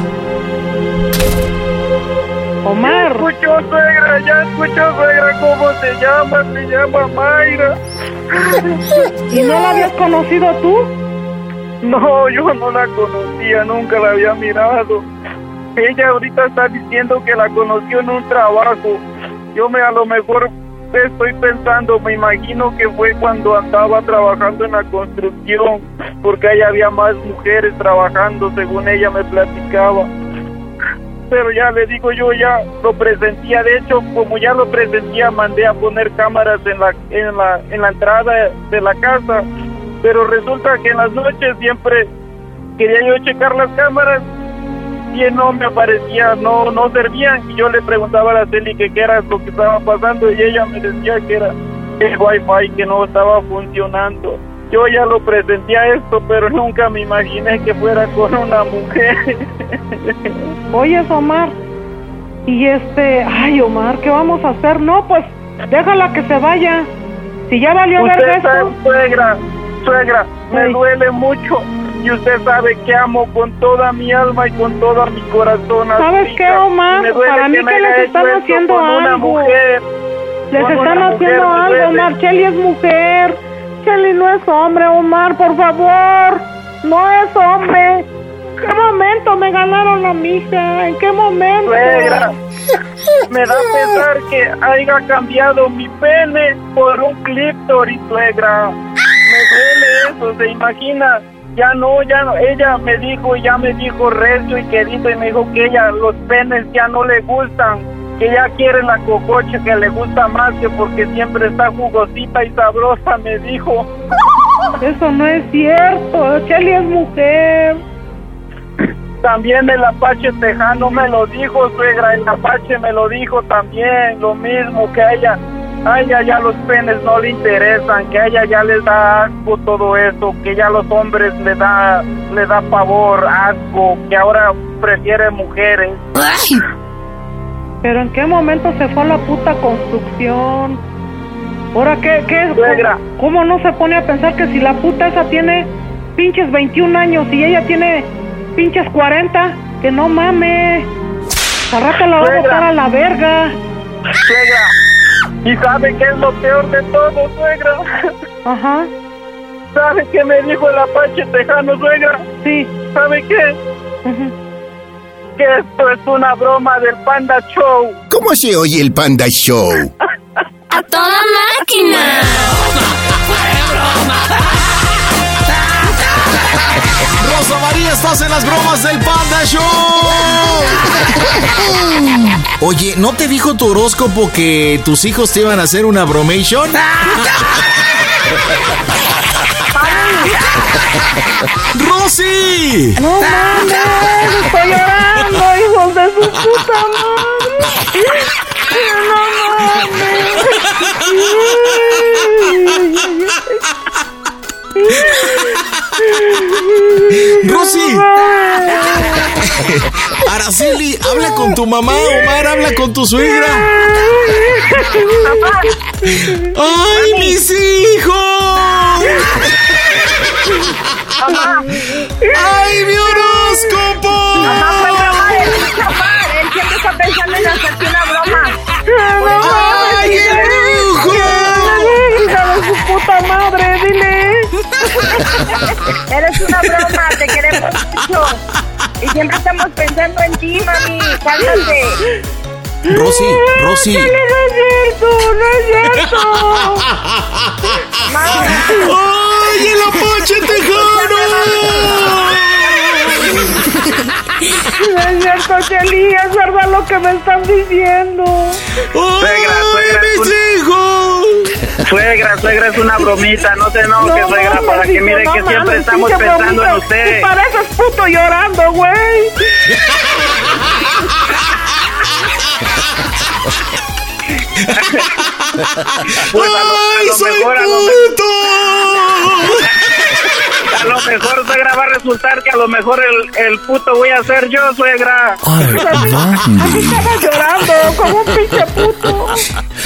Omar. Escuchó, suegra, ya escuchó, suegra, cómo se llama. Se llama Mayra. ¿Y no la habías conocido tú? No, yo no la conocía, nunca la había mirado. Ella ahorita está diciendo que la conoció en un trabajo. Yo me a lo mejor estoy pensando, me imagino que fue cuando andaba trabajando en la construcción, porque ahí había más mujeres trabajando, según ella me platicaba. Pero ya le digo, yo ya lo presentía, de hecho, como ya lo presentía, mandé a poner cámaras en la, en la, en la entrada de la casa, pero resulta que en las noches siempre quería yo checar las cámaras y no me aparecía, no, no servían. Y yo le preguntaba a la Celi que qué era lo que estaba pasando y ella me decía que era el wifi que no estaba funcionando. Yo ya lo presentía esto, pero nunca me imaginé que fuera con una mujer. Oye, Omar. Y este, ay, Omar, ¿qué vamos a hacer? No, pues déjala que se vaya. Si ya valió ver Usted esto. sabe, suegra, suegra, me duele mucho. Y usted sabe que amo con toda mi alma y con todo mi corazón. ¿Sabes qué, Omar? Me duele Para mí me que les están haciendo con una algo. mujer. Les Con están una haciendo mujer, algo. Omar. Kelly es mujer. Kelly no es hombre, Omar, por favor. No es hombre. ¿En qué momento me ganaron a mi hija? ¿En qué momento? Suegra, me da pesar que haya cambiado mi pene por un clítoris, suegra. Me duele eso, se imagina. Ya no, ya no. Ella me dijo, ya me dijo recio y querido y me dijo que ella los penes ya no le gustan. Que ella quiere la cocoche que le gusta más que porque siempre está jugosita y sabrosa, me dijo. Eso no es cierto. Kelly es mujer. También el Apache Tejano me lo dijo, suegra, el Apache me lo dijo también, lo mismo, que ella, a ella ya los penes no le interesan, que a ella ya les da asco todo eso, que ya los hombres le da, le da pavor, asco, que ahora prefiere mujeres. Pero en qué momento se fue a la puta construcción. Ahora qué, qué, Suegra. ¿cómo no se pone a pensar que si la puta esa tiene pinches 21 años y ella tiene pinches 40, que no mames. Al rato la va a botar a la verga. Suegra, ¿y sabe qué es lo peor de todo, suegra? Ajá. ¿Sabe qué me dijo el Apache Tejano, suegra? Sí. ¿Sabe qué? Que esto es una broma del Panda Show. ¿Cómo se oye el Panda Show? ¡A toda máquina! Rosa María, estás en las bromas del Panda Show. Oye, ¿no te dijo tu horóscopo que tus hijos te iban a hacer una bromation? ¡Rosy! No mames, estoy llorando, hijos de su puta madre. No mames. Rosy. Araceli, habla con tu mamá, Omar, habla con tu suegra. ¡Ay, mis hijos! ¡Ay, mi Eres una broma, te queremos mucho. Y siempre estamos pensando en ti, mami. Cálmate. Rosy, Rosy. No es cierto, no es cierto. ¡Ay, el Apache Tejano! No es cierto, Cheli, es verdad lo que me están diciendo. Suegra, suegra, ¡Ay, es mis hijos! Suegra, suegra es una bromita, no se enoje, suegra, mames, para que mire no que siempre estamos pensando en usted. Y pareces puto llorando, güey. Pues a lo, a ¡Ay, lo soy mejor, a lo, puto! a lo mejor, suegra, va a resultar que a lo mejor el, el puto voy a ser yo, suegra. Así estaba llorando, como un pinche puto.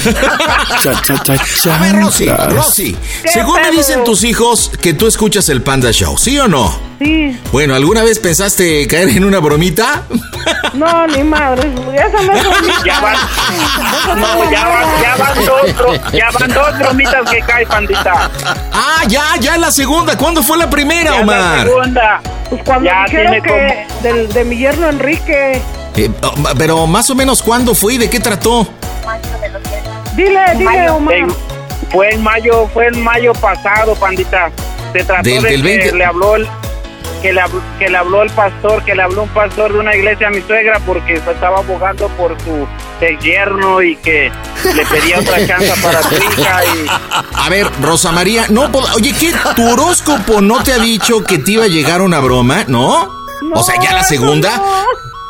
A ver, Rosy, Rosy, según me dicen tus hijos que tú escuchas el Panda Show, ¿sí o no? Sí. Bueno, ¿alguna vez pensaste caer en una bromita? No, ni madre. Esa no es bromita. Ya van, ya van, dos, ya van dos bromitas que cae, pandita. Ah, ya, ya la segunda. ¿Cuándo fue la primera, Ya la Omar? segunda. Pues cuando Ya dijeron que del, de mi yerno Enrique. Pero más o menos, ¿cuándo fue y de qué trató? Dile, dile, Omar. En- fue en mayo, fue en mayo pasado, pandita. Se trató Del- de del que 20. le habló el que le, habló, que le habló el pastor, que le habló un pastor de una iglesia a mi suegra porque se estaba abogando por su yerno y que le pedía otra chance para su hija y A ver, Rosa María, no, pod- oye, ¿qué? ¿Tu horóscopo no te ha dicho que te iba a llegar una broma, no? o sea, ya la segunda.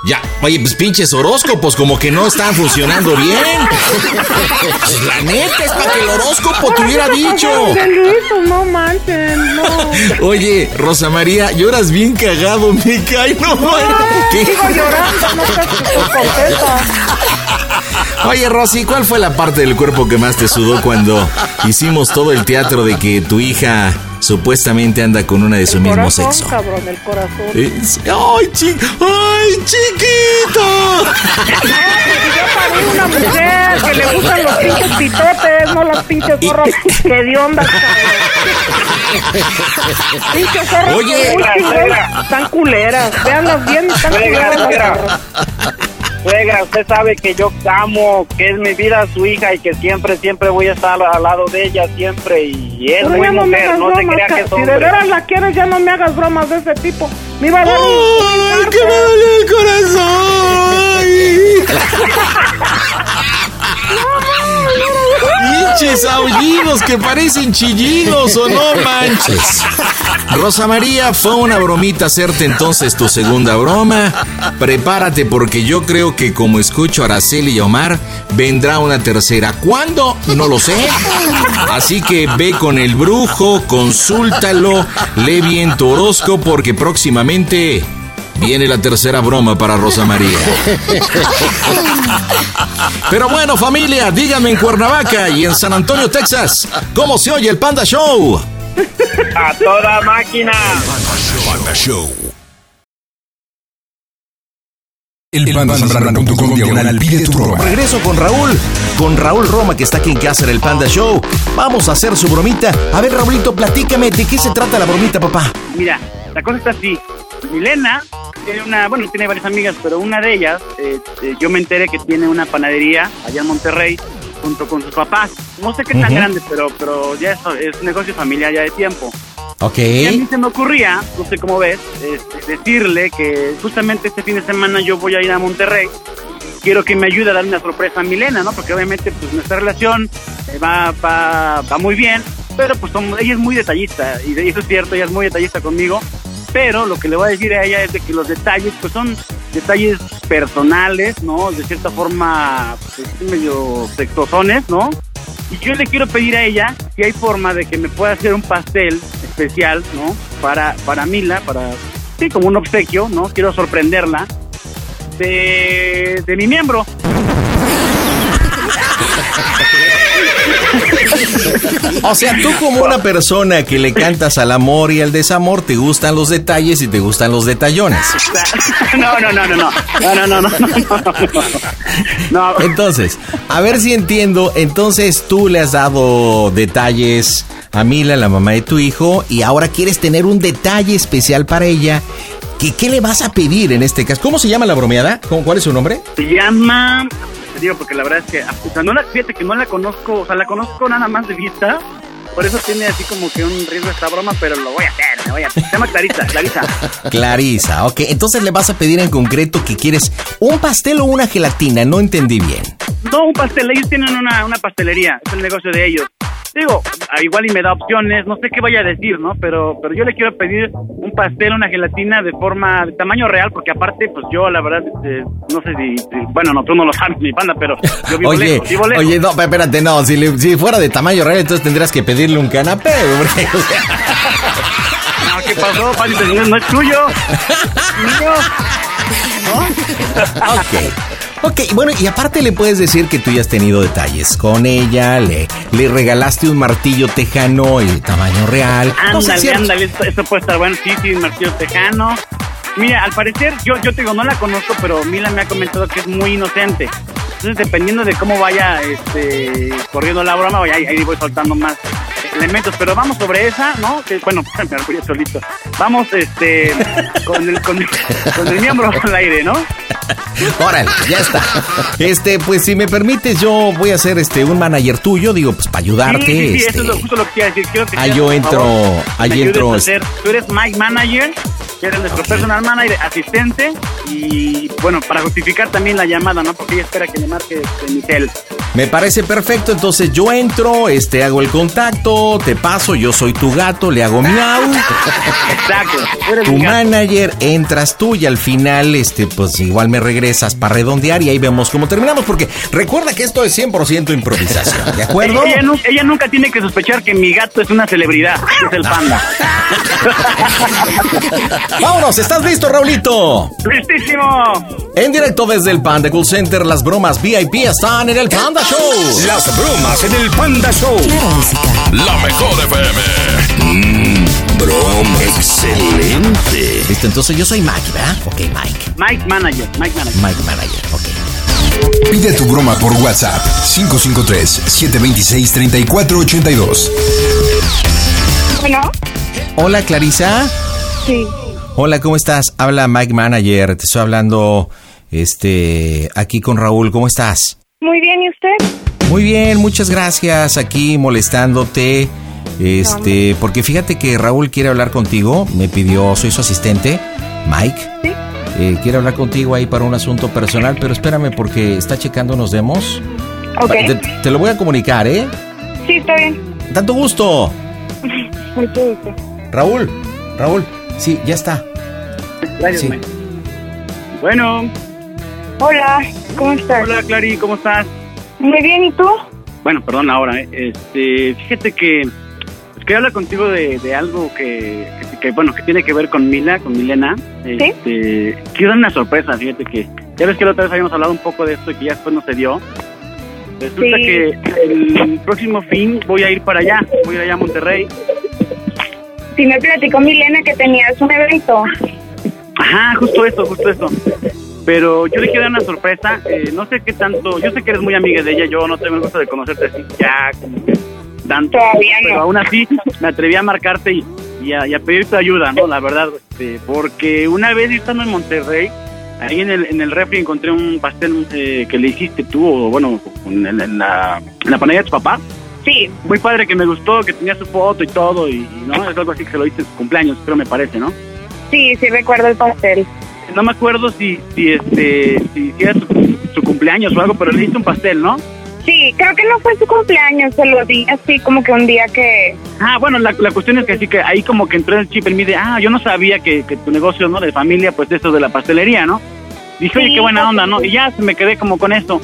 Ya, oye, pues pinches horóscopos como que no están funcionando bien. Pues, la neta es para que el horóscopo te hubiera dicho. No manchen, no. Oye, Rosa María, lloras bien cagado, me cae, no ¿Qué? Sigo llorando, no estás contenta. Oye, Rosy, ¿cuál fue la parte del cuerpo que más te sudó cuando hicimos todo el teatro de que tu hija supuestamente anda con una de su mismo Corazón, sexo? cabrón, el corazón. Es- ¡Ay, chi ¡Ay, chiquito! Yo parí una mujer que le gustan los pinches pitotes, no las pinches zorras que de onda, Pinches zorras Oye. muy están culeras. Veanlas bien, están culeras suegra. usted sabe que yo amo, que es mi vida su hija y que siempre, siempre voy a estar al lado de ella, siempre. Y es Pero muy no mujer, no se bromas, crea ca- que es si de hombre. veras la quieres, ya no me hagas bromas de ese tipo. Me iba a dar un- ¡Ay, un que me el corazón! ¡Pinches aullidos que parecen chillidos o no manches! Rosa María, fue una bromita hacerte entonces tu segunda broma. Prepárate porque yo creo que como escucho a Araceli y Omar, vendrá una tercera. ¿Cuándo? No lo sé. Así que ve con el brujo, consúltalo, lee bien tu horóscopo porque próximamente viene la tercera broma para Rosa María. Pero bueno, familia, díganme en Cuernavaca y en San Antonio, Texas, ¿cómo se oye el Panda Show? A toda máquina. Panda Show. El pandasambrano.com diagonal pide tu broma. Regreso con Raúl, con Raúl Roma que está aquí en casa en el Panda Show. Vamos a hacer su bromita. A ver, Raulito, platícame, ¿de qué se trata la bromita, papá? Mira, la cosa está así. Milena tiene una, bueno, tiene varias amigas, pero una de ellas, eh, eh, yo me enteré que tiene una panadería allá en Monterrey junto con sus papás. No sé qué tan Ujú. grande, pero, pero ya es, es un negocio familiar ya de tiempo. Ok. Y a mí se me ocurría, no sé cómo ves, este, decirle que justamente este fin de semana yo voy a ir a Monterrey. Quiero que me ayude a dar una sorpresa a Milena, ¿no? Porque obviamente pues nuestra relación eh, va, va, va muy bien, pero pues ella es muy detallista, y eso es cierto, ella es muy detallista conmigo, pero lo que le voy a decir a ella es de que los detalles pues son detalles personales, ¿no? De cierta forma pues, medio sexosones, ¿no? Y yo le quiero pedir a ella si hay forma de que me pueda hacer un pastel especial, ¿no? Para, para Mila, para, sí, como un obsequio, ¿no? Quiero sorprenderla de, de mi miembro. o sea, tú como una persona que le cantas al amor y al desamor, te gustan los detalles y te gustan los detallones. No, no, no, no, no. No, no, no, no. no. no. Entonces, a ver si entiendo. Entonces, tú le has dado detalles a Mila, la mamá de tu hijo, y ahora quieres tener un detalle especial para ella. ¿Qué, qué le vas a pedir en este caso? ¿Cómo se llama la bromeada? ¿Cuál es su nombre? Se llama te digo porque la verdad es que, o sea, no la, fíjate que no la conozco, o sea, la conozco nada más de vista, por eso tiene así como que un riesgo esta broma, pero lo voy a hacer, me voy a hacer. Se llama Clarisa, Clarisa. Clarisa, ok. Entonces le vas a pedir en concreto que quieres un pastel o una gelatina. No entendí bien. No, un pastel, ellos tienen una, una pastelería, es el negocio de ellos. Digo, igual y me da opciones, no sé qué vaya a decir, ¿no? Pero, pero yo le quiero pedir un pastel, una gelatina de forma, de tamaño real, porque aparte, pues yo la verdad, este, no sé si, si- bueno, no, tú no lo sabes, mi panda, pero yo vivo Oye, lejos, vivo lejos. oye, no, espérate, no. Si, le- si fuera de tamaño real, entonces tendrías que pedirle un canapé, hombre. No, ¿qué pasó, Pali? No, no es tuyo. Mío. ok. Ok, bueno, y aparte le puedes decir que tú ya has tenido detalles con ella, le, le regalaste un martillo tejano el tamaño real. No sé, Ándale, ándale, esto, esto puede estar bueno. Sí, sí, Martillo Tejano. Mira, al parecer, yo, yo te digo, no la conozco, pero Mila me ha comentado que es muy inocente. Entonces, dependiendo de cómo vaya este, corriendo la broma, ahí, ahí voy soltando más elementos. Pero vamos sobre esa, ¿no? Que, bueno, me voy solito. Vamos este, con, el, con, el, con el miembro al aire, ¿no? Órale, ya está. Este, pues si me permites, yo voy a ser este un manager tuyo, digo, pues para ayudarte. Sí, sí, sí, este, eso es lo, justo lo que quiero decir. Quiero que seas, yo entro- ahí entro, hacer- tú eres Mike Manager, eres nuestro personal manager, asistente, y bueno, para justificar también la llamada, ¿no? Porque ella espera que le marque este, Michelle. Me parece perfecto, entonces yo entro, este, hago el contacto, te paso, yo soy tu gato, le hago miau. Exacto. Tu manager, entras tú y al final, este, pues igual me regresas para redondear y ahí vemos cómo terminamos, porque recuerda que esto es 100% improvisación, ¿de acuerdo? Ella, nu- ella nunca tiene que sospechar que mi gato es una celebridad, es el panda. Vámonos, ¿estás listo, Raulito? ¡Listísimo! En directo desde el Panda Cool Center, las bromas VIP están en el Panda Show. Las bromas en el Panda Show. La mejor FM. Mmm, broma excelente. Listo, entonces yo soy Mike, ¿verdad? Ok, Mike. Mike Manager, Mike Manager. Mike Manager, ok. Pide tu broma por WhatsApp 553-726-3482. Bueno, Hola, Clarisa. sí. Hola, ¿cómo estás? Habla Mike Manager. Te estoy hablando, este, aquí con Raúl. ¿Cómo estás? Muy bien, ¿y usted? Muy bien, muchas gracias. Aquí molestándote. Este, porque fíjate que Raúl quiere hablar contigo. Me pidió, soy su asistente, Mike. Sí. Eh, quiere hablar contigo ahí para un asunto personal, pero espérame porque está checando unos demos. Ok. Te, te lo voy a comunicar, ¿eh? Sí, está bien. Tanto gusto. Mucho gusto. Raúl, Raúl, sí, ya está. Gracias, Sí. Mike. Bueno, Hola, ¿cómo estás? hola Clary, ¿cómo estás? Muy bien, ¿y tú? Bueno, perdón ahora, ¿eh? Este, fíjate que pues, quería hablar contigo de, de algo que, que, que, bueno, que tiene que ver con Mila, con Milena. Este, quiero dar una sorpresa, fíjate que ya ves que la otra vez habíamos hablado un poco de esto y que ya después no se dio. Resulta Sí. que el próximo fin voy a ir para allá, voy a ir allá a Monterrey. Sí, me platicó Milena que tenías un evento. Ajá, justo eso, justo eso. Pero yo le quiero dar una sorpresa. eh, no sé qué tanto. Yo sé que eres muy amiga de ella. Yo no tengo el gusto de conocerte así ya, como que tanto. Todavía no. Pero aún así, me atreví a marcarte y, y a, y a pedir tu ayuda, ¿no? La verdad. este, porque una vez estando en Monterrey, ahí en el, en el refri encontré un pastel eh, que le hiciste tú, o bueno, en, la, en la panadería de tu papá. Sí, Muy padre que me gustó, que tenía su foto y todo, y, y, no, es algo así que se lo hice en su cumpleaños, pero me parece, ¿no? sí, sí recuerdo el pastel. No me acuerdo si, si este, si, si era su, su cumpleaños o algo, pero le hice un pastel, ¿no? Sí, creo que no fue su cumpleaños, se lo di así como que un día que... Ah, bueno, la, la cuestión es que sí que ahí como que entró el chip en mí de, ah, yo no sabía que, que tu negocio, ¿no? De familia, pues eso de la pastelería, ¿no? Dije, oye, qué buena onda, ¿no? Y ya me quedé como con esto.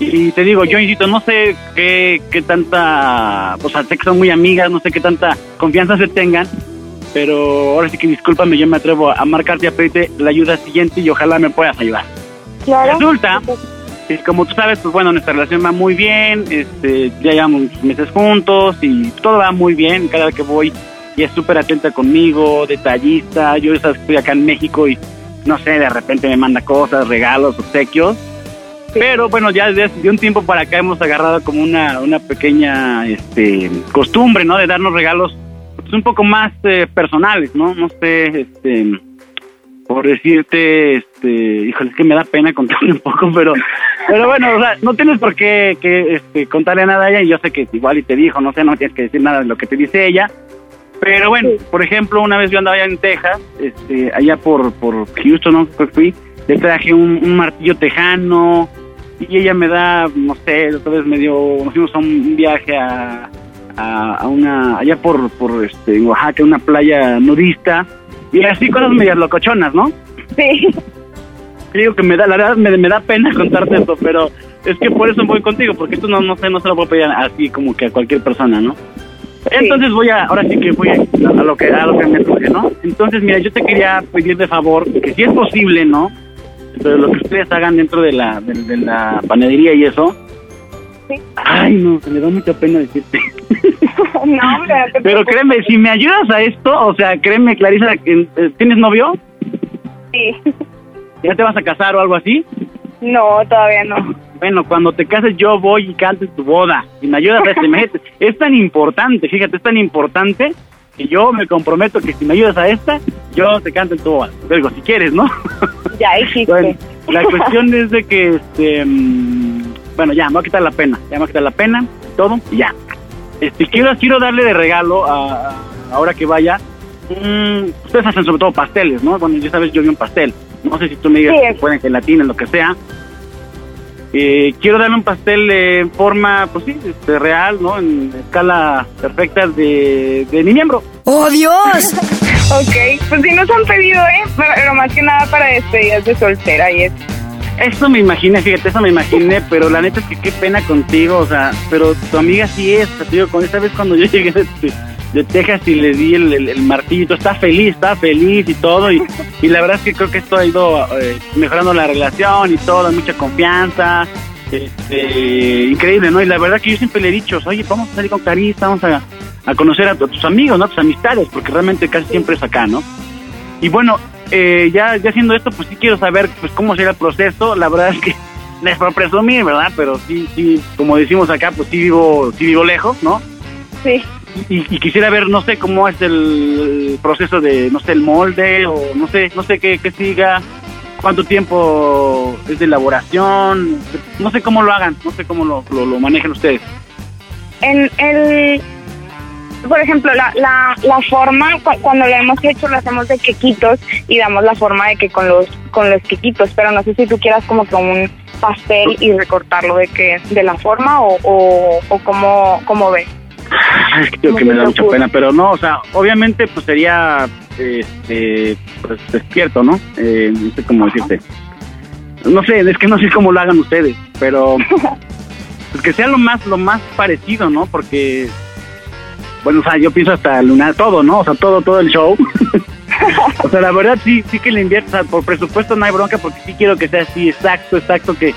Y te digo, yo insisto, no sé qué, qué tanta, o sea, sé que son muy amigas, no sé qué tanta confianza se tengan, pero ahora sí que discúlpame, yo me atrevo a marcarte a pedirte la ayuda siguiente y ojalá me puedas ayudar. Claro. Resulta que como tú sabes, pues bueno, nuestra relación va muy bien, este, ya llevamos meses juntos y todo va muy bien, cada vez que voy y es súper atenta conmigo, detallista, yo sabes estoy acá en México y no sé, de repente me manda cosas, regalos, obsequios, pero bueno, ya desde un tiempo para acá hemos agarrado como una, una pequeña este, costumbre, ¿no? De darnos regalos pues, un poco más eh, personales, ¿no? No sé, este, por decirte, este, híjole, es que me da pena contarle un poco, pero, pero bueno, o sea, no tienes por qué que, este, contarle nada a ella y yo sé que igual y te dijo, no sé, no tienes que decir nada de lo que te dice ella, pero bueno, por ejemplo, una vez yo andaba allá en Texas, este, allá por, por Houston, ¿no? Que fui, le traje un, un martillo tejano y ella me da, no sé, otra vez me dio, nos fuimos a un viaje a, a, a una, allá por, por este, en Oaxaca, una playa nudista, y así cosas medias locochonas, ¿no? Sí. Digo que me da, la verdad me, me da pena contarte esto, pero es que por eso voy contigo, porque esto no, no sé, no se lo puedo pedir así como que a cualquier persona, ¿no? Entonces voy a, ahora sí que voy a, a lo que a lo que me surge, ¿no? Entonces, mira, yo te quería pedir de favor que si es posible, ¿no? pero lo que ustedes hagan dentro de la, de, de la panadería y eso. Sí. Ay, no, me da mucha pena decirte. no, hombre, Pero preocupes. créeme, si me ayudas a esto, o sea, créeme, Clarisa, eh, ¿tienes novio? Sí. ¿Ya te vas a casar o algo así? No, todavía no. Bueno, cuando te cases yo voy y canto en tu boda. Y me ayudas a este, imagínate, Es tan importante, fíjate, es tan importante que yo me comprometo que si me ayudas a esta, yo te canto en tu boda. Digo, si quieres, ¿no? Ya dijiste. Bueno, la cuestión es de que, este, mm, bueno, ya, me va a quitar la pena, ya me va a quitar la pena, todo, y ya. Este, quiero, quiero darle de regalo a, a- ahora que vaya, mm, ustedes hacen sobre todo pasteles, ¿no? Bueno, ya sabes, yo vi un pastel, no sé si tú me digas Sí. si pueden gelatina, lo que sea. Eh, quiero darle un pastel en forma, pues sí, este, real, ¿no? En escala perfecta de, de mi miembro. ¡Oh, Dios! ok, pues sí nos han pedido, ¿eh? Pero, pero más que nada para despedidas de soltera y es. Eso me imaginé, fíjate, eso me imaginé, pero la neta es que qué pena contigo, o sea, pero tu amiga sí es, te digo, con esta vez cuando yo llegué de, Texas y le di el, el, el está feliz, está feliz y todo, y, y la verdad es que creo que esto ha ido eh, mejorando la relación y todo, mucha confianza, este, increíble, ¿no? Y la verdad que yo siempre le he dicho, oye, vamos a salir con Carista, vamos a, a conocer a, a tus amigos, ¿no? A tus amistades, porque realmente casi siempre es acá, ¿no? Y bueno, eh, ya, ya haciendo esto, pues sí quiero saber pues cómo será el proceso. La verdad es que no es por presumir, ¿verdad? Pero sí, sí, como decimos acá, pues sí vivo, sí vivo lejos, ¿no? Sí. Y, y quisiera ver, no sé cómo es el proceso de, no sé, el molde o no sé, no sé qué, qué siga, cuánto tiempo es de elaboración, no sé cómo lo hagan, no sé cómo lo, lo, lo manejen ustedes. En el. Por ejemplo, la, la, la forma, cu- cuando lo hemos hecho, lo hacemos de quequitos y damos la forma de que con los con los quequitos, pero no sé si tú quieras como que un pastel y recortarlo de que de la forma o, o, o cómo, cómo ves. Creo que me da mucha pena, pero no, o sea, obviamente pues sería este pues despierto, ¿no? Eh, no sé cómo decirte. No sé, es que no sé cómo lo hagan ustedes, pero pues que sea lo más lo más parecido, ¿no? Porque bueno, o sea, yo pienso hasta lunar todo, ¿no? O sea, todo todo el show. o sea, la verdad sí sí que le invierto, o sea, por presupuesto no hay bronca porque sí quiero que sea así exacto, exacto que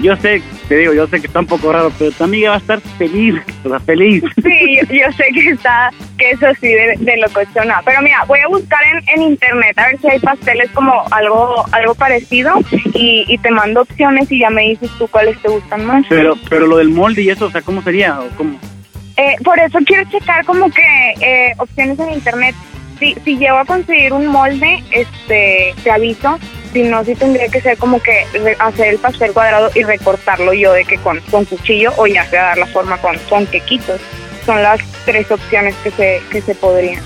yo sé, te digo, yo sé que está un poco raro, pero tu amiga va a estar feliz, o sea, feliz. Sí, yo, yo sé que está, que eso sí de, de locochona. Pero mira, voy a buscar en, en internet a ver si hay pasteles como algo, algo parecido y, y te mando opciones y ya me dices tú cuáles te gustan más. Pero, pero lo del molde y eso, o sea, ¿cómo sería? ¿O cómo? Eh, por eso quiero checar como que eh, opciones en internet. Si, si llego a conseguir un molde, este, te aviso. Si no, sí tendría que ser como que hacer el pastel cuadrado y recortarlo yo de que con, con cuchillo o ya sea dar la forma con, con quequitos. Son las tres opciones que se, que se podrían.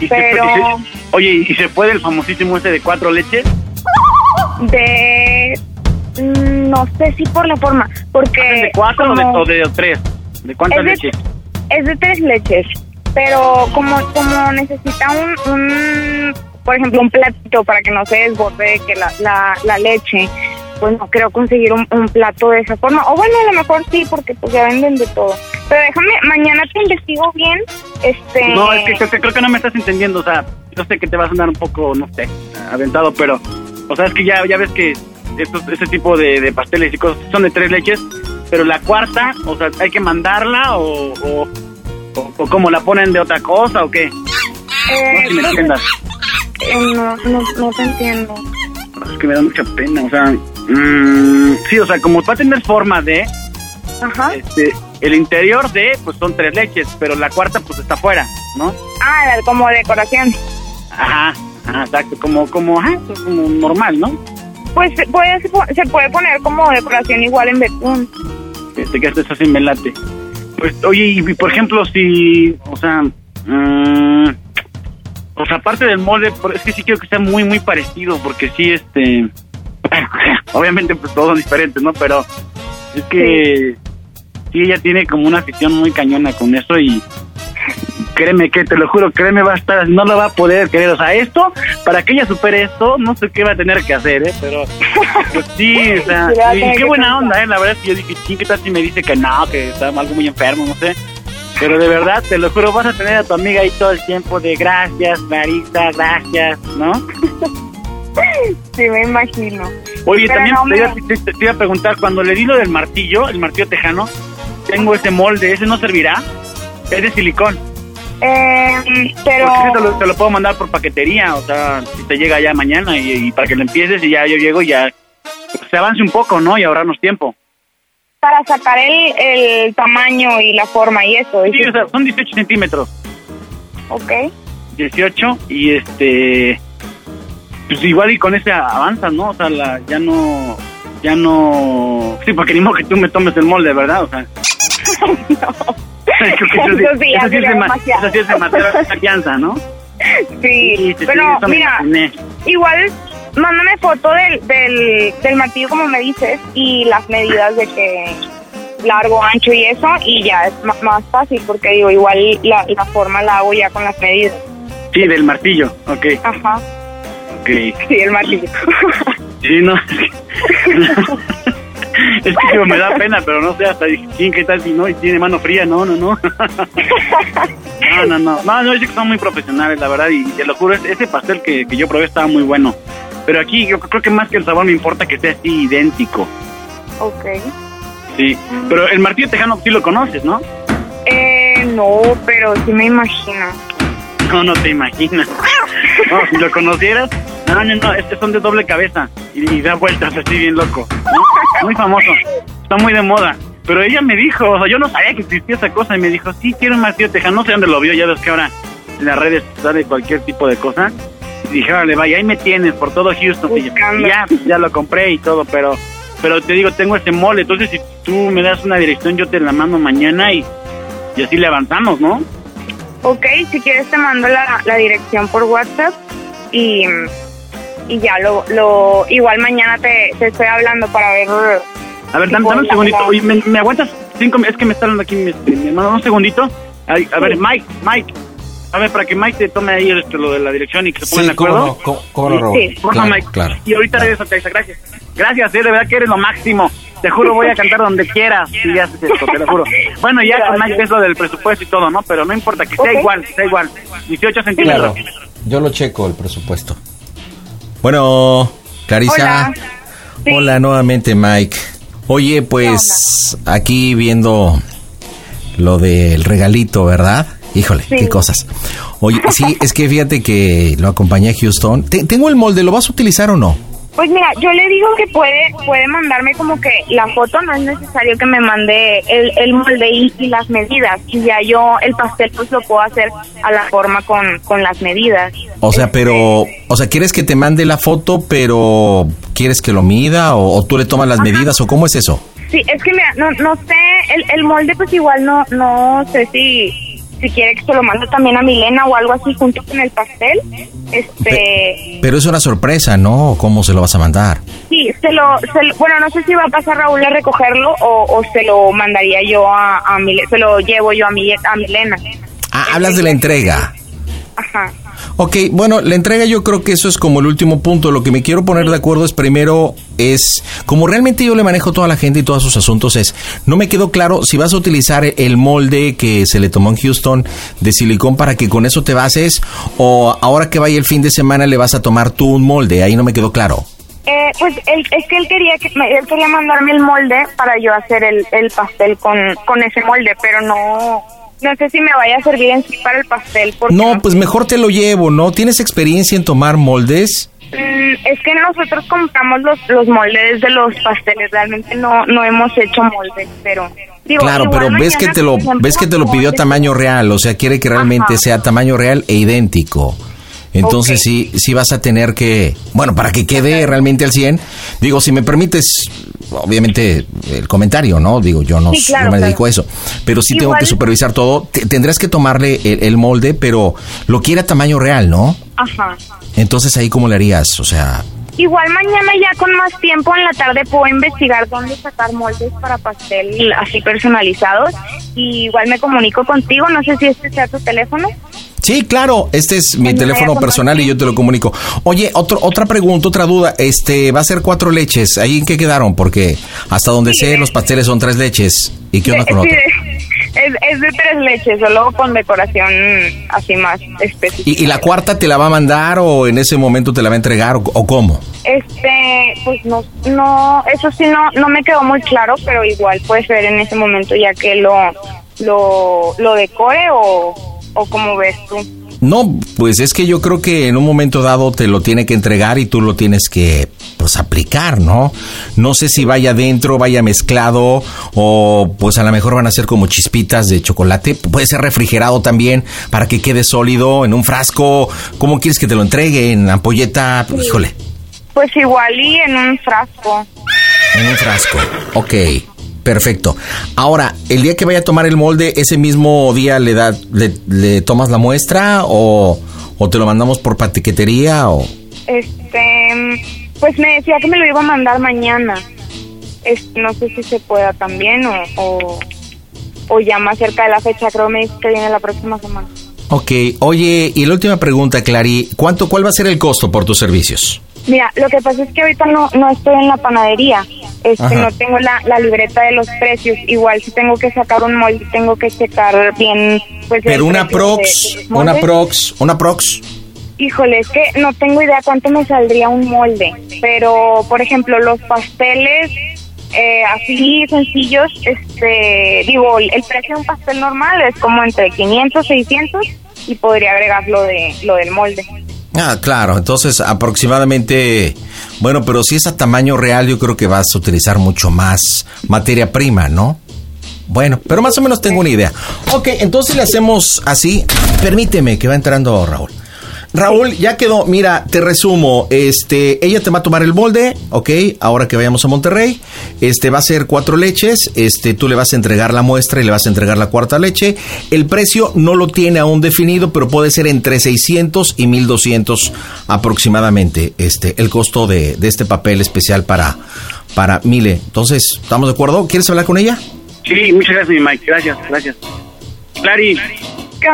Y Pero- puede- y se- oye, ¿y se puede el famosísimo ese de cuatro leches? De... mm, No sé si por la forma, porque... ¿De cuatro o de, como- o de tres? ¿De cuántas Es de-? Es de tres leches, pero como como necesita un, un, por ejemplo, un platito para que no se desborde que la, la, la leche, pues no creo conseguir un, un plato de esa forma. O bueno, a lo mejor sí, porque pues ya venden de todo. Pero déjame, mañana te investigo bien, este... No, es que creo, que creo que no me estás entendiendo, o sea, yo sé que te vas a andar un poco, no sé, aventado, pero, o sea, es que ya, ya ves que estos, este tipo de, de pasteles y cosas son de tres leches, pero la cuarta, o sea, hay que mandarla o, o, o, o cómo la ponen de otra cosa o qué. eh, no si me entiendas. eh, no, no, no te entiendo. Es que me da mucha pena, o sea, mm, sí, o sea, como va a tener forma de, Ajá. este, el interior de, pues son tres leches, pero la cuarta pues está afuera, ¿no? Ah, como decoración. Ajá, ajá, exacto, como, como, ajá, como normal, ¿no? Pues se puede, se puede poner como decoración igual en betún. Este, que esto así me late. Pues, oye, y por ejemplo, si, o sea, o sea, aparte del molde, es que sí quiero que sea muy, muy parecido, porque sí, este, obviamente pues todos son diferentes, ¿no? Pero es que sí, ella tiene como una afición muy cañona con eso y créeme que, te lo juro, créeme, va a estar, no lo va a poder querer, o sea, esto, para que ella supere esto, no sé qué va a tener que hacer, ¿eh? Pero, pues sí, o sea, y qué buena onda, ¿eh? La verdad es que yo dije, ¿qué tal si me dice que no, que está algo muy enfermo, no sé? Pero de verdad, te lo juro, vas a tener a tu amiga ahí todo el tiempo de gracias, Marisa, gracias, ¿no? sí, me imagino. Oye, Pero también no te, me- iba, te- te iba a preguntar, cuando le di lo del martillo, el martillo tejano, tengo ese molde, ¿ese no servirá? Es de silicón. Eh, pero... Porque te lo, te lo puedo mandar por paquetería, o sea, si te llega ya mañana y, y para que lo empieces y ya yo llego y ya pues, se avance un poco, ¿no? Y ahorrarnos tiempo. Para sacar el, el tamaño y la forma y eso. Sí, o sea, son 18 centímetros. Ok. 18 y este pues igual y con ese avanza, ¿no? O sea, la, ya no ya no sí, porque ni modo que tú me tomes el molde, ¿verdad? O sea, que eso sí- Eso sí, sí es demasiado. eso sí es demasiada confianza, ¿no? Sí, sí, sí, pero me mira, igual mándame foto del, del, del martillo como me dices y las medidas de que largo, ancho y eso y ya es más fácil porque digo, igual la, la forma la hago ya con las medidas. Sí, del martillo, ok, Ajá, ok. sí, el martillo. Sí, no, es que, digo, me da pena, pero no sé, hasta "Chin, ¿qué tal si no? Y tiene mano fría, no, no, no. No, no, no, no, no, es que son muy profesionales, la verdad, y te lo juro, ese- ese pastel que, que yo probé estaba muy bueno. Pero aquí yo creo que más que el sabor me importa que sea así idéntico, ok. sí. Pero el martillo tejano sí lo conoces, ¿no? Eh, no, pero sí me imagino. No, no te imaginas. No, si lo conocieras, no, no, no, estos son de doble cabeza y, y da vueltas así bien loco. ¿no? Muy famoso, está muy de moda. Pero ella me dijo, o sea, yo no sabía que existía esa cosa y me dijo, sí, quiero un martillo tejano, no sé dónde lo vio, ya ves que ahora en las redes sale cualquier tipo de cosa. Y dije, vale, vaya, ahí me tienes por todo Houston. Y yo, ya, ya lo compré y todo, pero pero te digo, tengo ese mole, entonces si tú me das una dirección, yo te la mando mañana y, y así le avanzamos, ¿no? Ok, si quieres te mando la, la dirección por WhatsApp y, y ya lo, lo igual mañana te, te estoy hablando para ver A ver, dame, dame un segundito. Oye, ¿me, me aguantas cinco? Es que me está hablando aquí mi, mi hermano. Un segundito. Ay, a ver, Mike, Mike. A ver, para que Mike te tome ahí este, lo de la dirección y que se pongan de Sí, cómo acuerdo. no, cómo- cómo no, Raúl. Sí, Claro, Mike. claro. Y ahorita regreso a Texas. Gracias. Gracias, eh, de verdad que eres lo máximo. Te juro, voy a cantar donde quieras si haces esto, te lo juro. Bueno, ya con Mike es lo del presupuesto y todo, ¿no? Pero no importa, que sea igual, que sea igual. 18 centímetros. Claro, yo lo checo el presupuesto. Bueno, Clarisa. Hola. nuevamente, Mike. Oye, pues aquí viendo lo del regalito, ¿verdad? Híjole, Sí. qué cosas. Oye, sí, es que fíjate que lo acompañé a Houston. Te- tengo el molde, ¿lo vas a utilizar o no? Pues mira, yo le digo que puede puede mandarme como que la foto, no es necesario que me mande el, el molde y, y las medidas. Y ya yo el pastel pues lo puedo hacer a la forma con, con las medidas. O sea, pero, o sea, ¿quieres que te mande la foto, pero quieres que lo mida o, o tú le tomas las medidas o cómo es eso? Sí, es que mira, no, no sé, el, el molde pues igual no, no sé si, si quiere que se lo mande también a Milena o algo así junto con el pastel. Este, Pero es una sorpresa, ¿no? ¿Cómo se lo vas a mandar? sí, se lo, se lo- bueno, no sé si va a pasar Raúl a recogerlo o, o se lo mandaría yo a, a Milena, se lo llevo yo a, mi, a Milena. Ah, hablas de la entrega. Ajá. Ok, bueno, la entrega yo creo que eso es como el último punto. Lo que me quiero poner de acuerdo es primero es, como realmente yo le manejo a toda la gente y todos sus asuntos es, no me quedó claro si vas a utilizar el molde que se le tomó en Houston de silicón para que con eso te bases o ahora que vaya el fin de semana le vas a tomar tú un molde. Ahí no me quedó claro. Eh, pues es que él quería que él quería mandarme el molde para yo hacer el, el pastel con, con ese molde, pero no no sé si me vaya a servir en sí para el pastel porque No, pues mejor te lo llevo, ¿no? ¿Tienes experiencia en tomar moldes? Mm, es que nosotros compramos los, los moldes de los pasteles, realmente no no hemos hecho moldes, pero digo, Claro, pero ves que te lo ves que te lo pidió a tamaño real, o sea, quiere que realmente Ajá. sea tamaño real e idéntico. Entonces sí sí vas a tener que, bueno, para que quede realmente al 100, digo, si me permites obviamente el comentario, ¿no? Digo, yo no, Sí, claro, no me claro. dedico a eso, pero sí tengo que supervisar todo. Te- tendrás que tomarle el, el molde, pero lo quiere a tamaño real, ¿no? Ajá. Entonces ahí cómo le harías, o sea, Igual mañana ya con más tiempo en la tarde puedo investigar dónde sacar moldes para pastel así personalizados y igual me comunico contigo, no sé si este sea tu teléfono. Sí, claro, este es mi teléfono personal y yo te lo comunico. Oye, otro, otra pregunta, otra duda, este, va a ser cuatro leches, ¿ahí en qué quedaron? Porque hasta donde sé, los pasteles son tres leches. ¿Y qué onda con Sí, otro? Es, es de tres leches, solo con decoración así más específica. ¿Y, y la cuarta te la va a mandar o en ese momento te la va a entregar o, o cómo? Este, pues no, no, eso sí no, no me quedó muy claro, pero igual puedes ver en ese momento ya que lo, lo, lo decore o, o como ves tú. No, pues es que yo creo que en un momento dado te lo tiene que entregar y tú lo tienes que pues aplicar, ¿no? No sé si vaya dentro, vaya mezclado o pues a lo mejor van a ser como chispitas de chocolate. Puede ser refrigerado también para que quede sólido en un frasco. ¿Cómo quieres que te lo entregue? ¿En ampolleta? Híjole, Pues igual y en un frasco. en un frasco. Ok, perfecto. Ahora, el día que vaya a tomar el molde, ese mismo día le da, le, le tomas la muestra o, o te lo mandamos por paquetería o... Este, pues me decía que me lo iba a mandar mañana. Este, no sé si se pueda también o, o, o ya más cerca de la fecha, creo me dice que viene la próxima semana. Ok, oye, y la última pregunta, Clary, ¿cuánto, cuál va a ser el costo por tus servicios? Mira, lo que pasa es que ahorita no, no estoy en la panadería. Este, Ajá. no tengo la, la libreta de los precios. Igual si tengo que sacar un molde, tengo que checar bien, pues. Pero una de- prox, de una prox, una prox. Híjole, es que no tengo idea cuánto me saldría un molde, pero por ejemplo los pasteles eh, así sencillos, este, digo, el el precio de un pastel normal es como entre 500, 600 y podría agregar lo de lo del molde. Ah, claro, entonces aproximadamente, bueno, pero si es a tamaño real, yo creo que vas a utilizar mucho más materia prima, ¿no? Bueno, pero más o menos tengo una idea. Ok, entonces le hacemos así. Permíteme que va entrando Raúl. Raúl, ya quedó. Mira, te resumo. Este, ella te va a tomar el molde, ok. Ahora que vayamos a Monterrey, este va a ser cuatro leches. Este, tú le vas a entregar la muestra y le vas a entregar la cuarta leche. El precio no lo tiene aún definido, pero puede ser entre 600 y 1200 aproximadamente. Este, el costo de, este papel especial para para Mile. Entonces, ¿estamos de acuerdo? ¿Quieres hablar con ella? Sí, muchas gracias, mi Mike. Gracias, gracias. Clary, ¿Qué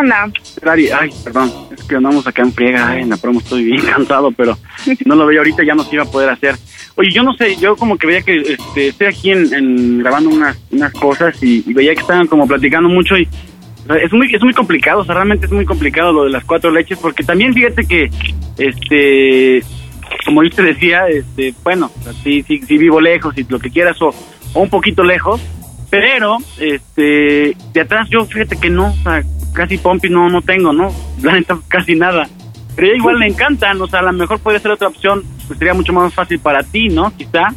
ay, perdón. Es que andamos acá en friega. Ay, en la promo estoy bien cansado, pero no lo veía ahorita ya no se iba a poder hacer. Oye, yo no sé, yo como que veía que este, estoy aquí en, grabando unas, unas cosas y, veía que estaban como platicando mucho y es muy es muy complicado, o sea, realmente es muy complicado lo de las cuatro leches porque también fíjate que este como yo te decía, este, bueno, sí, sí, sí vivo lejos y lo que quieras o, o un poquito lejos, pero este de atrás yo fíjate que no, o sea, casi pompi no no tengo, ¿no? La neta casi nada. Pero ella igual le encantan, o sea, a lo mejor puede ser otra opción, pues sería mucho más fácil para ti, ¿no? Quizá.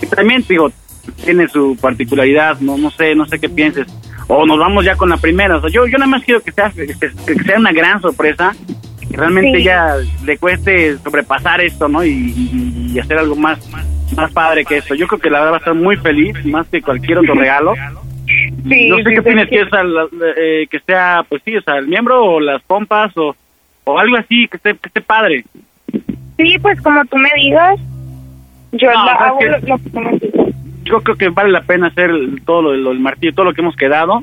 Que también, digo, tiene su particularidad, no no sé, no sé qué pienses. O nos vamos ya con la primera, o sea, yo, yo nada más quiero que sea, que, que sea una gran sorpresa, que realmente Sí. ya le cueste sobrepasar esto, ¿no? Y, y- y hacer algo más, más padre que esto. Yo creo que la verdad va a estar muy feliz, más que cualquier otro regalo. Sí, no sé sí, qué opinas que, eh, que sea, pues sí, o sea, el miembro o las pompas o, o algo así, que esté, que esté padre. Sí, pues como tú me digas, yo No, la ¿sabes hago lo, lo que tú me digas. Yo creo que vale la pena hacer el- todo lo, lo del martillo, todo lo que hemos quedado.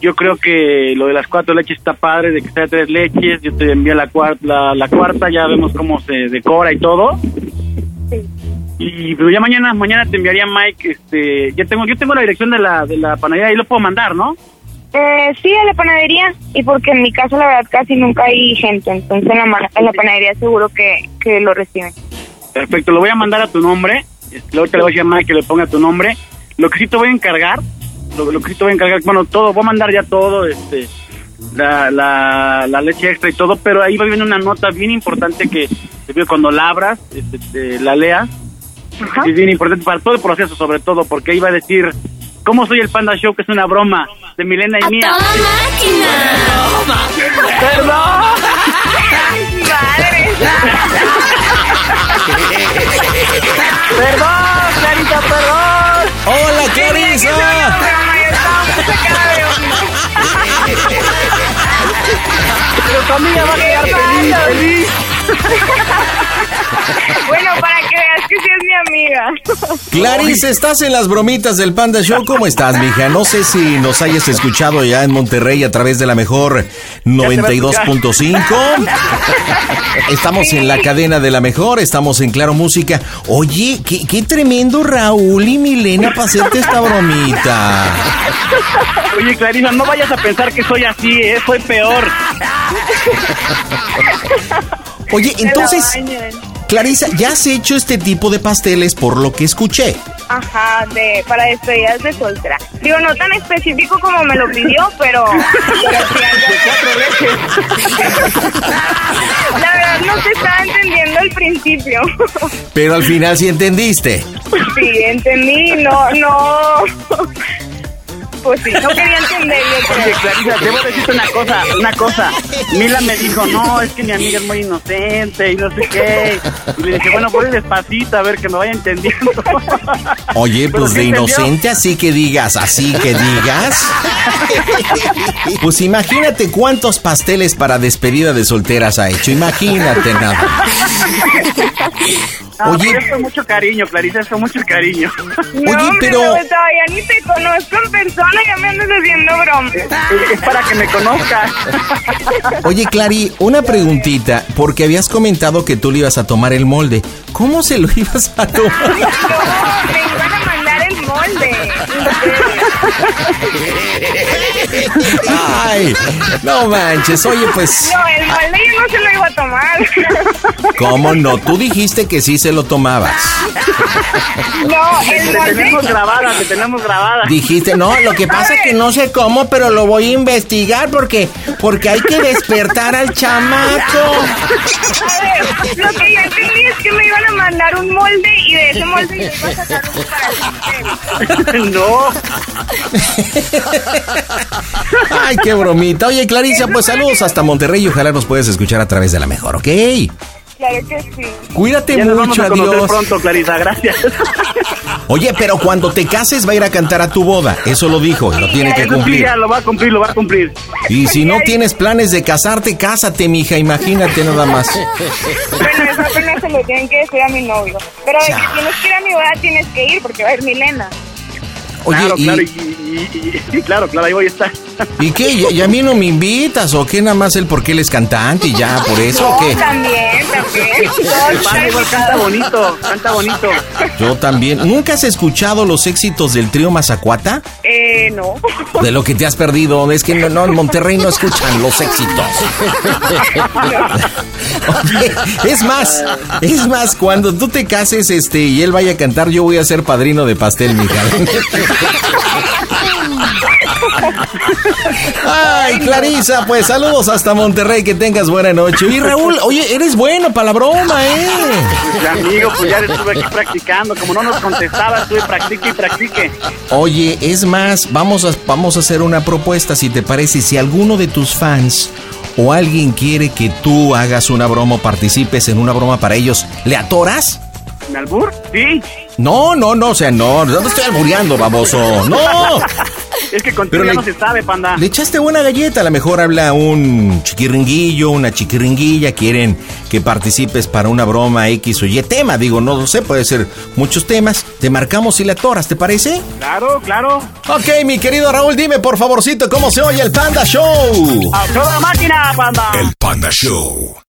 Yo creo que lo de las cuatro leches está padre, de que sea tres leches. Yo te envío la, cuar- la, la cuarta, ya vemos cómo se decora y todo. Y pero ya mañana, mañana te enviaría Mike, este, ya tengo, yo tengo la dirección de la, de la panadería y lo puedo mandar, ¿no? Eh, sí, a la panadería. Y porque en mi casa, la verdad, casi nunca hay gente. Entonces, en la, en la panadería seguro que, que lo reciben. Perfecto, lo voy a mandar a tu nombre. Luego te le voy a Mike que le ponga tu nombre. Lo que sí te voy a encargar, lo, lo que sí te voy a encargar, bueno, todo, voy a mandar ya todo, este, la, la, la leche extra y todo, pero ahí va venir una nota bien importante que cuando la abras, este, te- la leas. Es bien importante para todo el proceso, sobre todo, porque va a decir, ¿cómo soy el Panda Show? Que es una broma de Milena y mía. ¡Perdón! ¡Perdón, Clarita, perdón! ¡Hola, Clarisa! Pero tu amiga va a quedar feliz, feliz. bueno, para que veas que sí amiga. Clarice, estás en las bromitas del Panda Show. ¿Cómo estás, mija? No sé si nos hayas escuchado ya en Monterrey a través de la mejor 92.5. Estamos en la cadena de la mejor, estamos en Claro Música. Oye, qué, qué tremendo Raúl y Milena para hacerte esta bromita. Oye, Clarisa, no vayas a pensar que soy así, ¿eh? Soy peor. Oye, entonces, Clarisa, ya has hecho este tipo de pasteles por lo que escuché. Ajá, de, para despedidas de soltera. Digo, no tan específico como me lo pidió, pero... La verdad no se estaba entendiendo al principio. Pero al final sí entendiste. Sí, entendí, no, no... Pues sí, no quería entender yo Oye. Clarisa, debo decirte una cosa, una cosa. Mila me dijo, no, es que mi amiga es muy inocente y no sé qué. Y le dije, bueno, pues despacito, a ver, que me vaya entendiendo. Oye, pues de entendió. inocente así que digas, así que digas. Pues imagínate cuántos pasteles para despedida de solteras ha hecho. Imagínate nada. No, Oye. pero es con mucho cariño, Clarisa, es con mucho cariño. No, hombre, pero- no, todavía ni te conozco en persona, ya me andas haciendo broma. Es para que me conozcas. Oye, Clary, una preguntita, porque habías comentado que tú le ibas a tomar el molde. ¿Cómo se lo ibas a tomar? No, me iban a mandar el molde. Ay, no manches, oye, pues, No, el molde yo no se lo iba a tomar. ¿cómo no? Tú dijiste que sí se lo tomabas. No, el Te tenemos molde. grabada, te tenemos grabada. Dijiste, no, lo que pasa es que no sé cómo, pero lo voy a investigar porque, porque hay que despertar al chamaco. A ver, lo que yo entendí es que me iban a mandar un molde y de ese molde yo iba a sacar uno para el pastel. No, Ay, qué bromita. Oye, Claricia, pues saludos hasta Monterrey y ojalá nos puedas escuchar a través de la mejor, ¿ok? Claro que sí. Cuídate ya nos vamos mucho, a conocer adiós. pronto, Clarisa, gracias. Oye, pero cuando te cases va a ir a cantar a tu boda. Eso lo dijo y lo tiene que Eso sí, cumplir. ya lo va a cumplir, lo va a cumplir. Y si no tienes planes de casarte, cásate, mija, imagínate nada más. Bueno, eso apenas se lo tienen que decir a mi novio. Pero de que tienes que ir a mi boda, tienes que ir porque va a ir Milena. Oye, claro, y, claro, y, y- y- claro, claro, ahí voy a estar. ¿Y qué? ¿Y, y a mí no me invitas? ¿O qué nada más el porque él es cantante y ya, por eso o qué? No, también, también. El igual canta bonito, canta bonito. Yo también. ¿Nunca has escuchado los éxitos del trío Mazacuata? Eh, no. De lo que te has perdido. Es que no, no, en Monterrey no escuchan los éxitos. Oye, es más, es más, cuando tú te cases este y él vaya a cantar, yo voy a ser padrino de pastel, mija. Ay, Clarisa, pues saludos hasta Monterrey, que tengas buena noche. Y Raúl, oye, eres bueno para la broma, ¿eh? Pues, amigo, pues ya estuve aquí practicando. Como no nos contestaba, estuve practique y practique. Oye, es más, vamos a, vamos a hacer una propuesta, si te parece, si alguno de tus fans o alguien quiere que tú hagas una broma o participes en una broma para ellos, ¿le atoras? ¿En albur? Sí. No, no, no, o sea, no, no te estoy albureando, baboso. No. Es que contigo ya le- no se sabe, panda. Le echaste buena galleta, a lo mejor habla un chiquiringuillo, una chiquiringuilla, quieren que participes para una broma X o Y tema, digo, no lo sé, puede ser muchos temas. Te marcamos y le atoras, ¿te parece? Claro, claro. Ok, mi querido Raúl, dime por favorcito cómo se oye el Panda Show. ¡A toda máquina, panda! El Panda Show.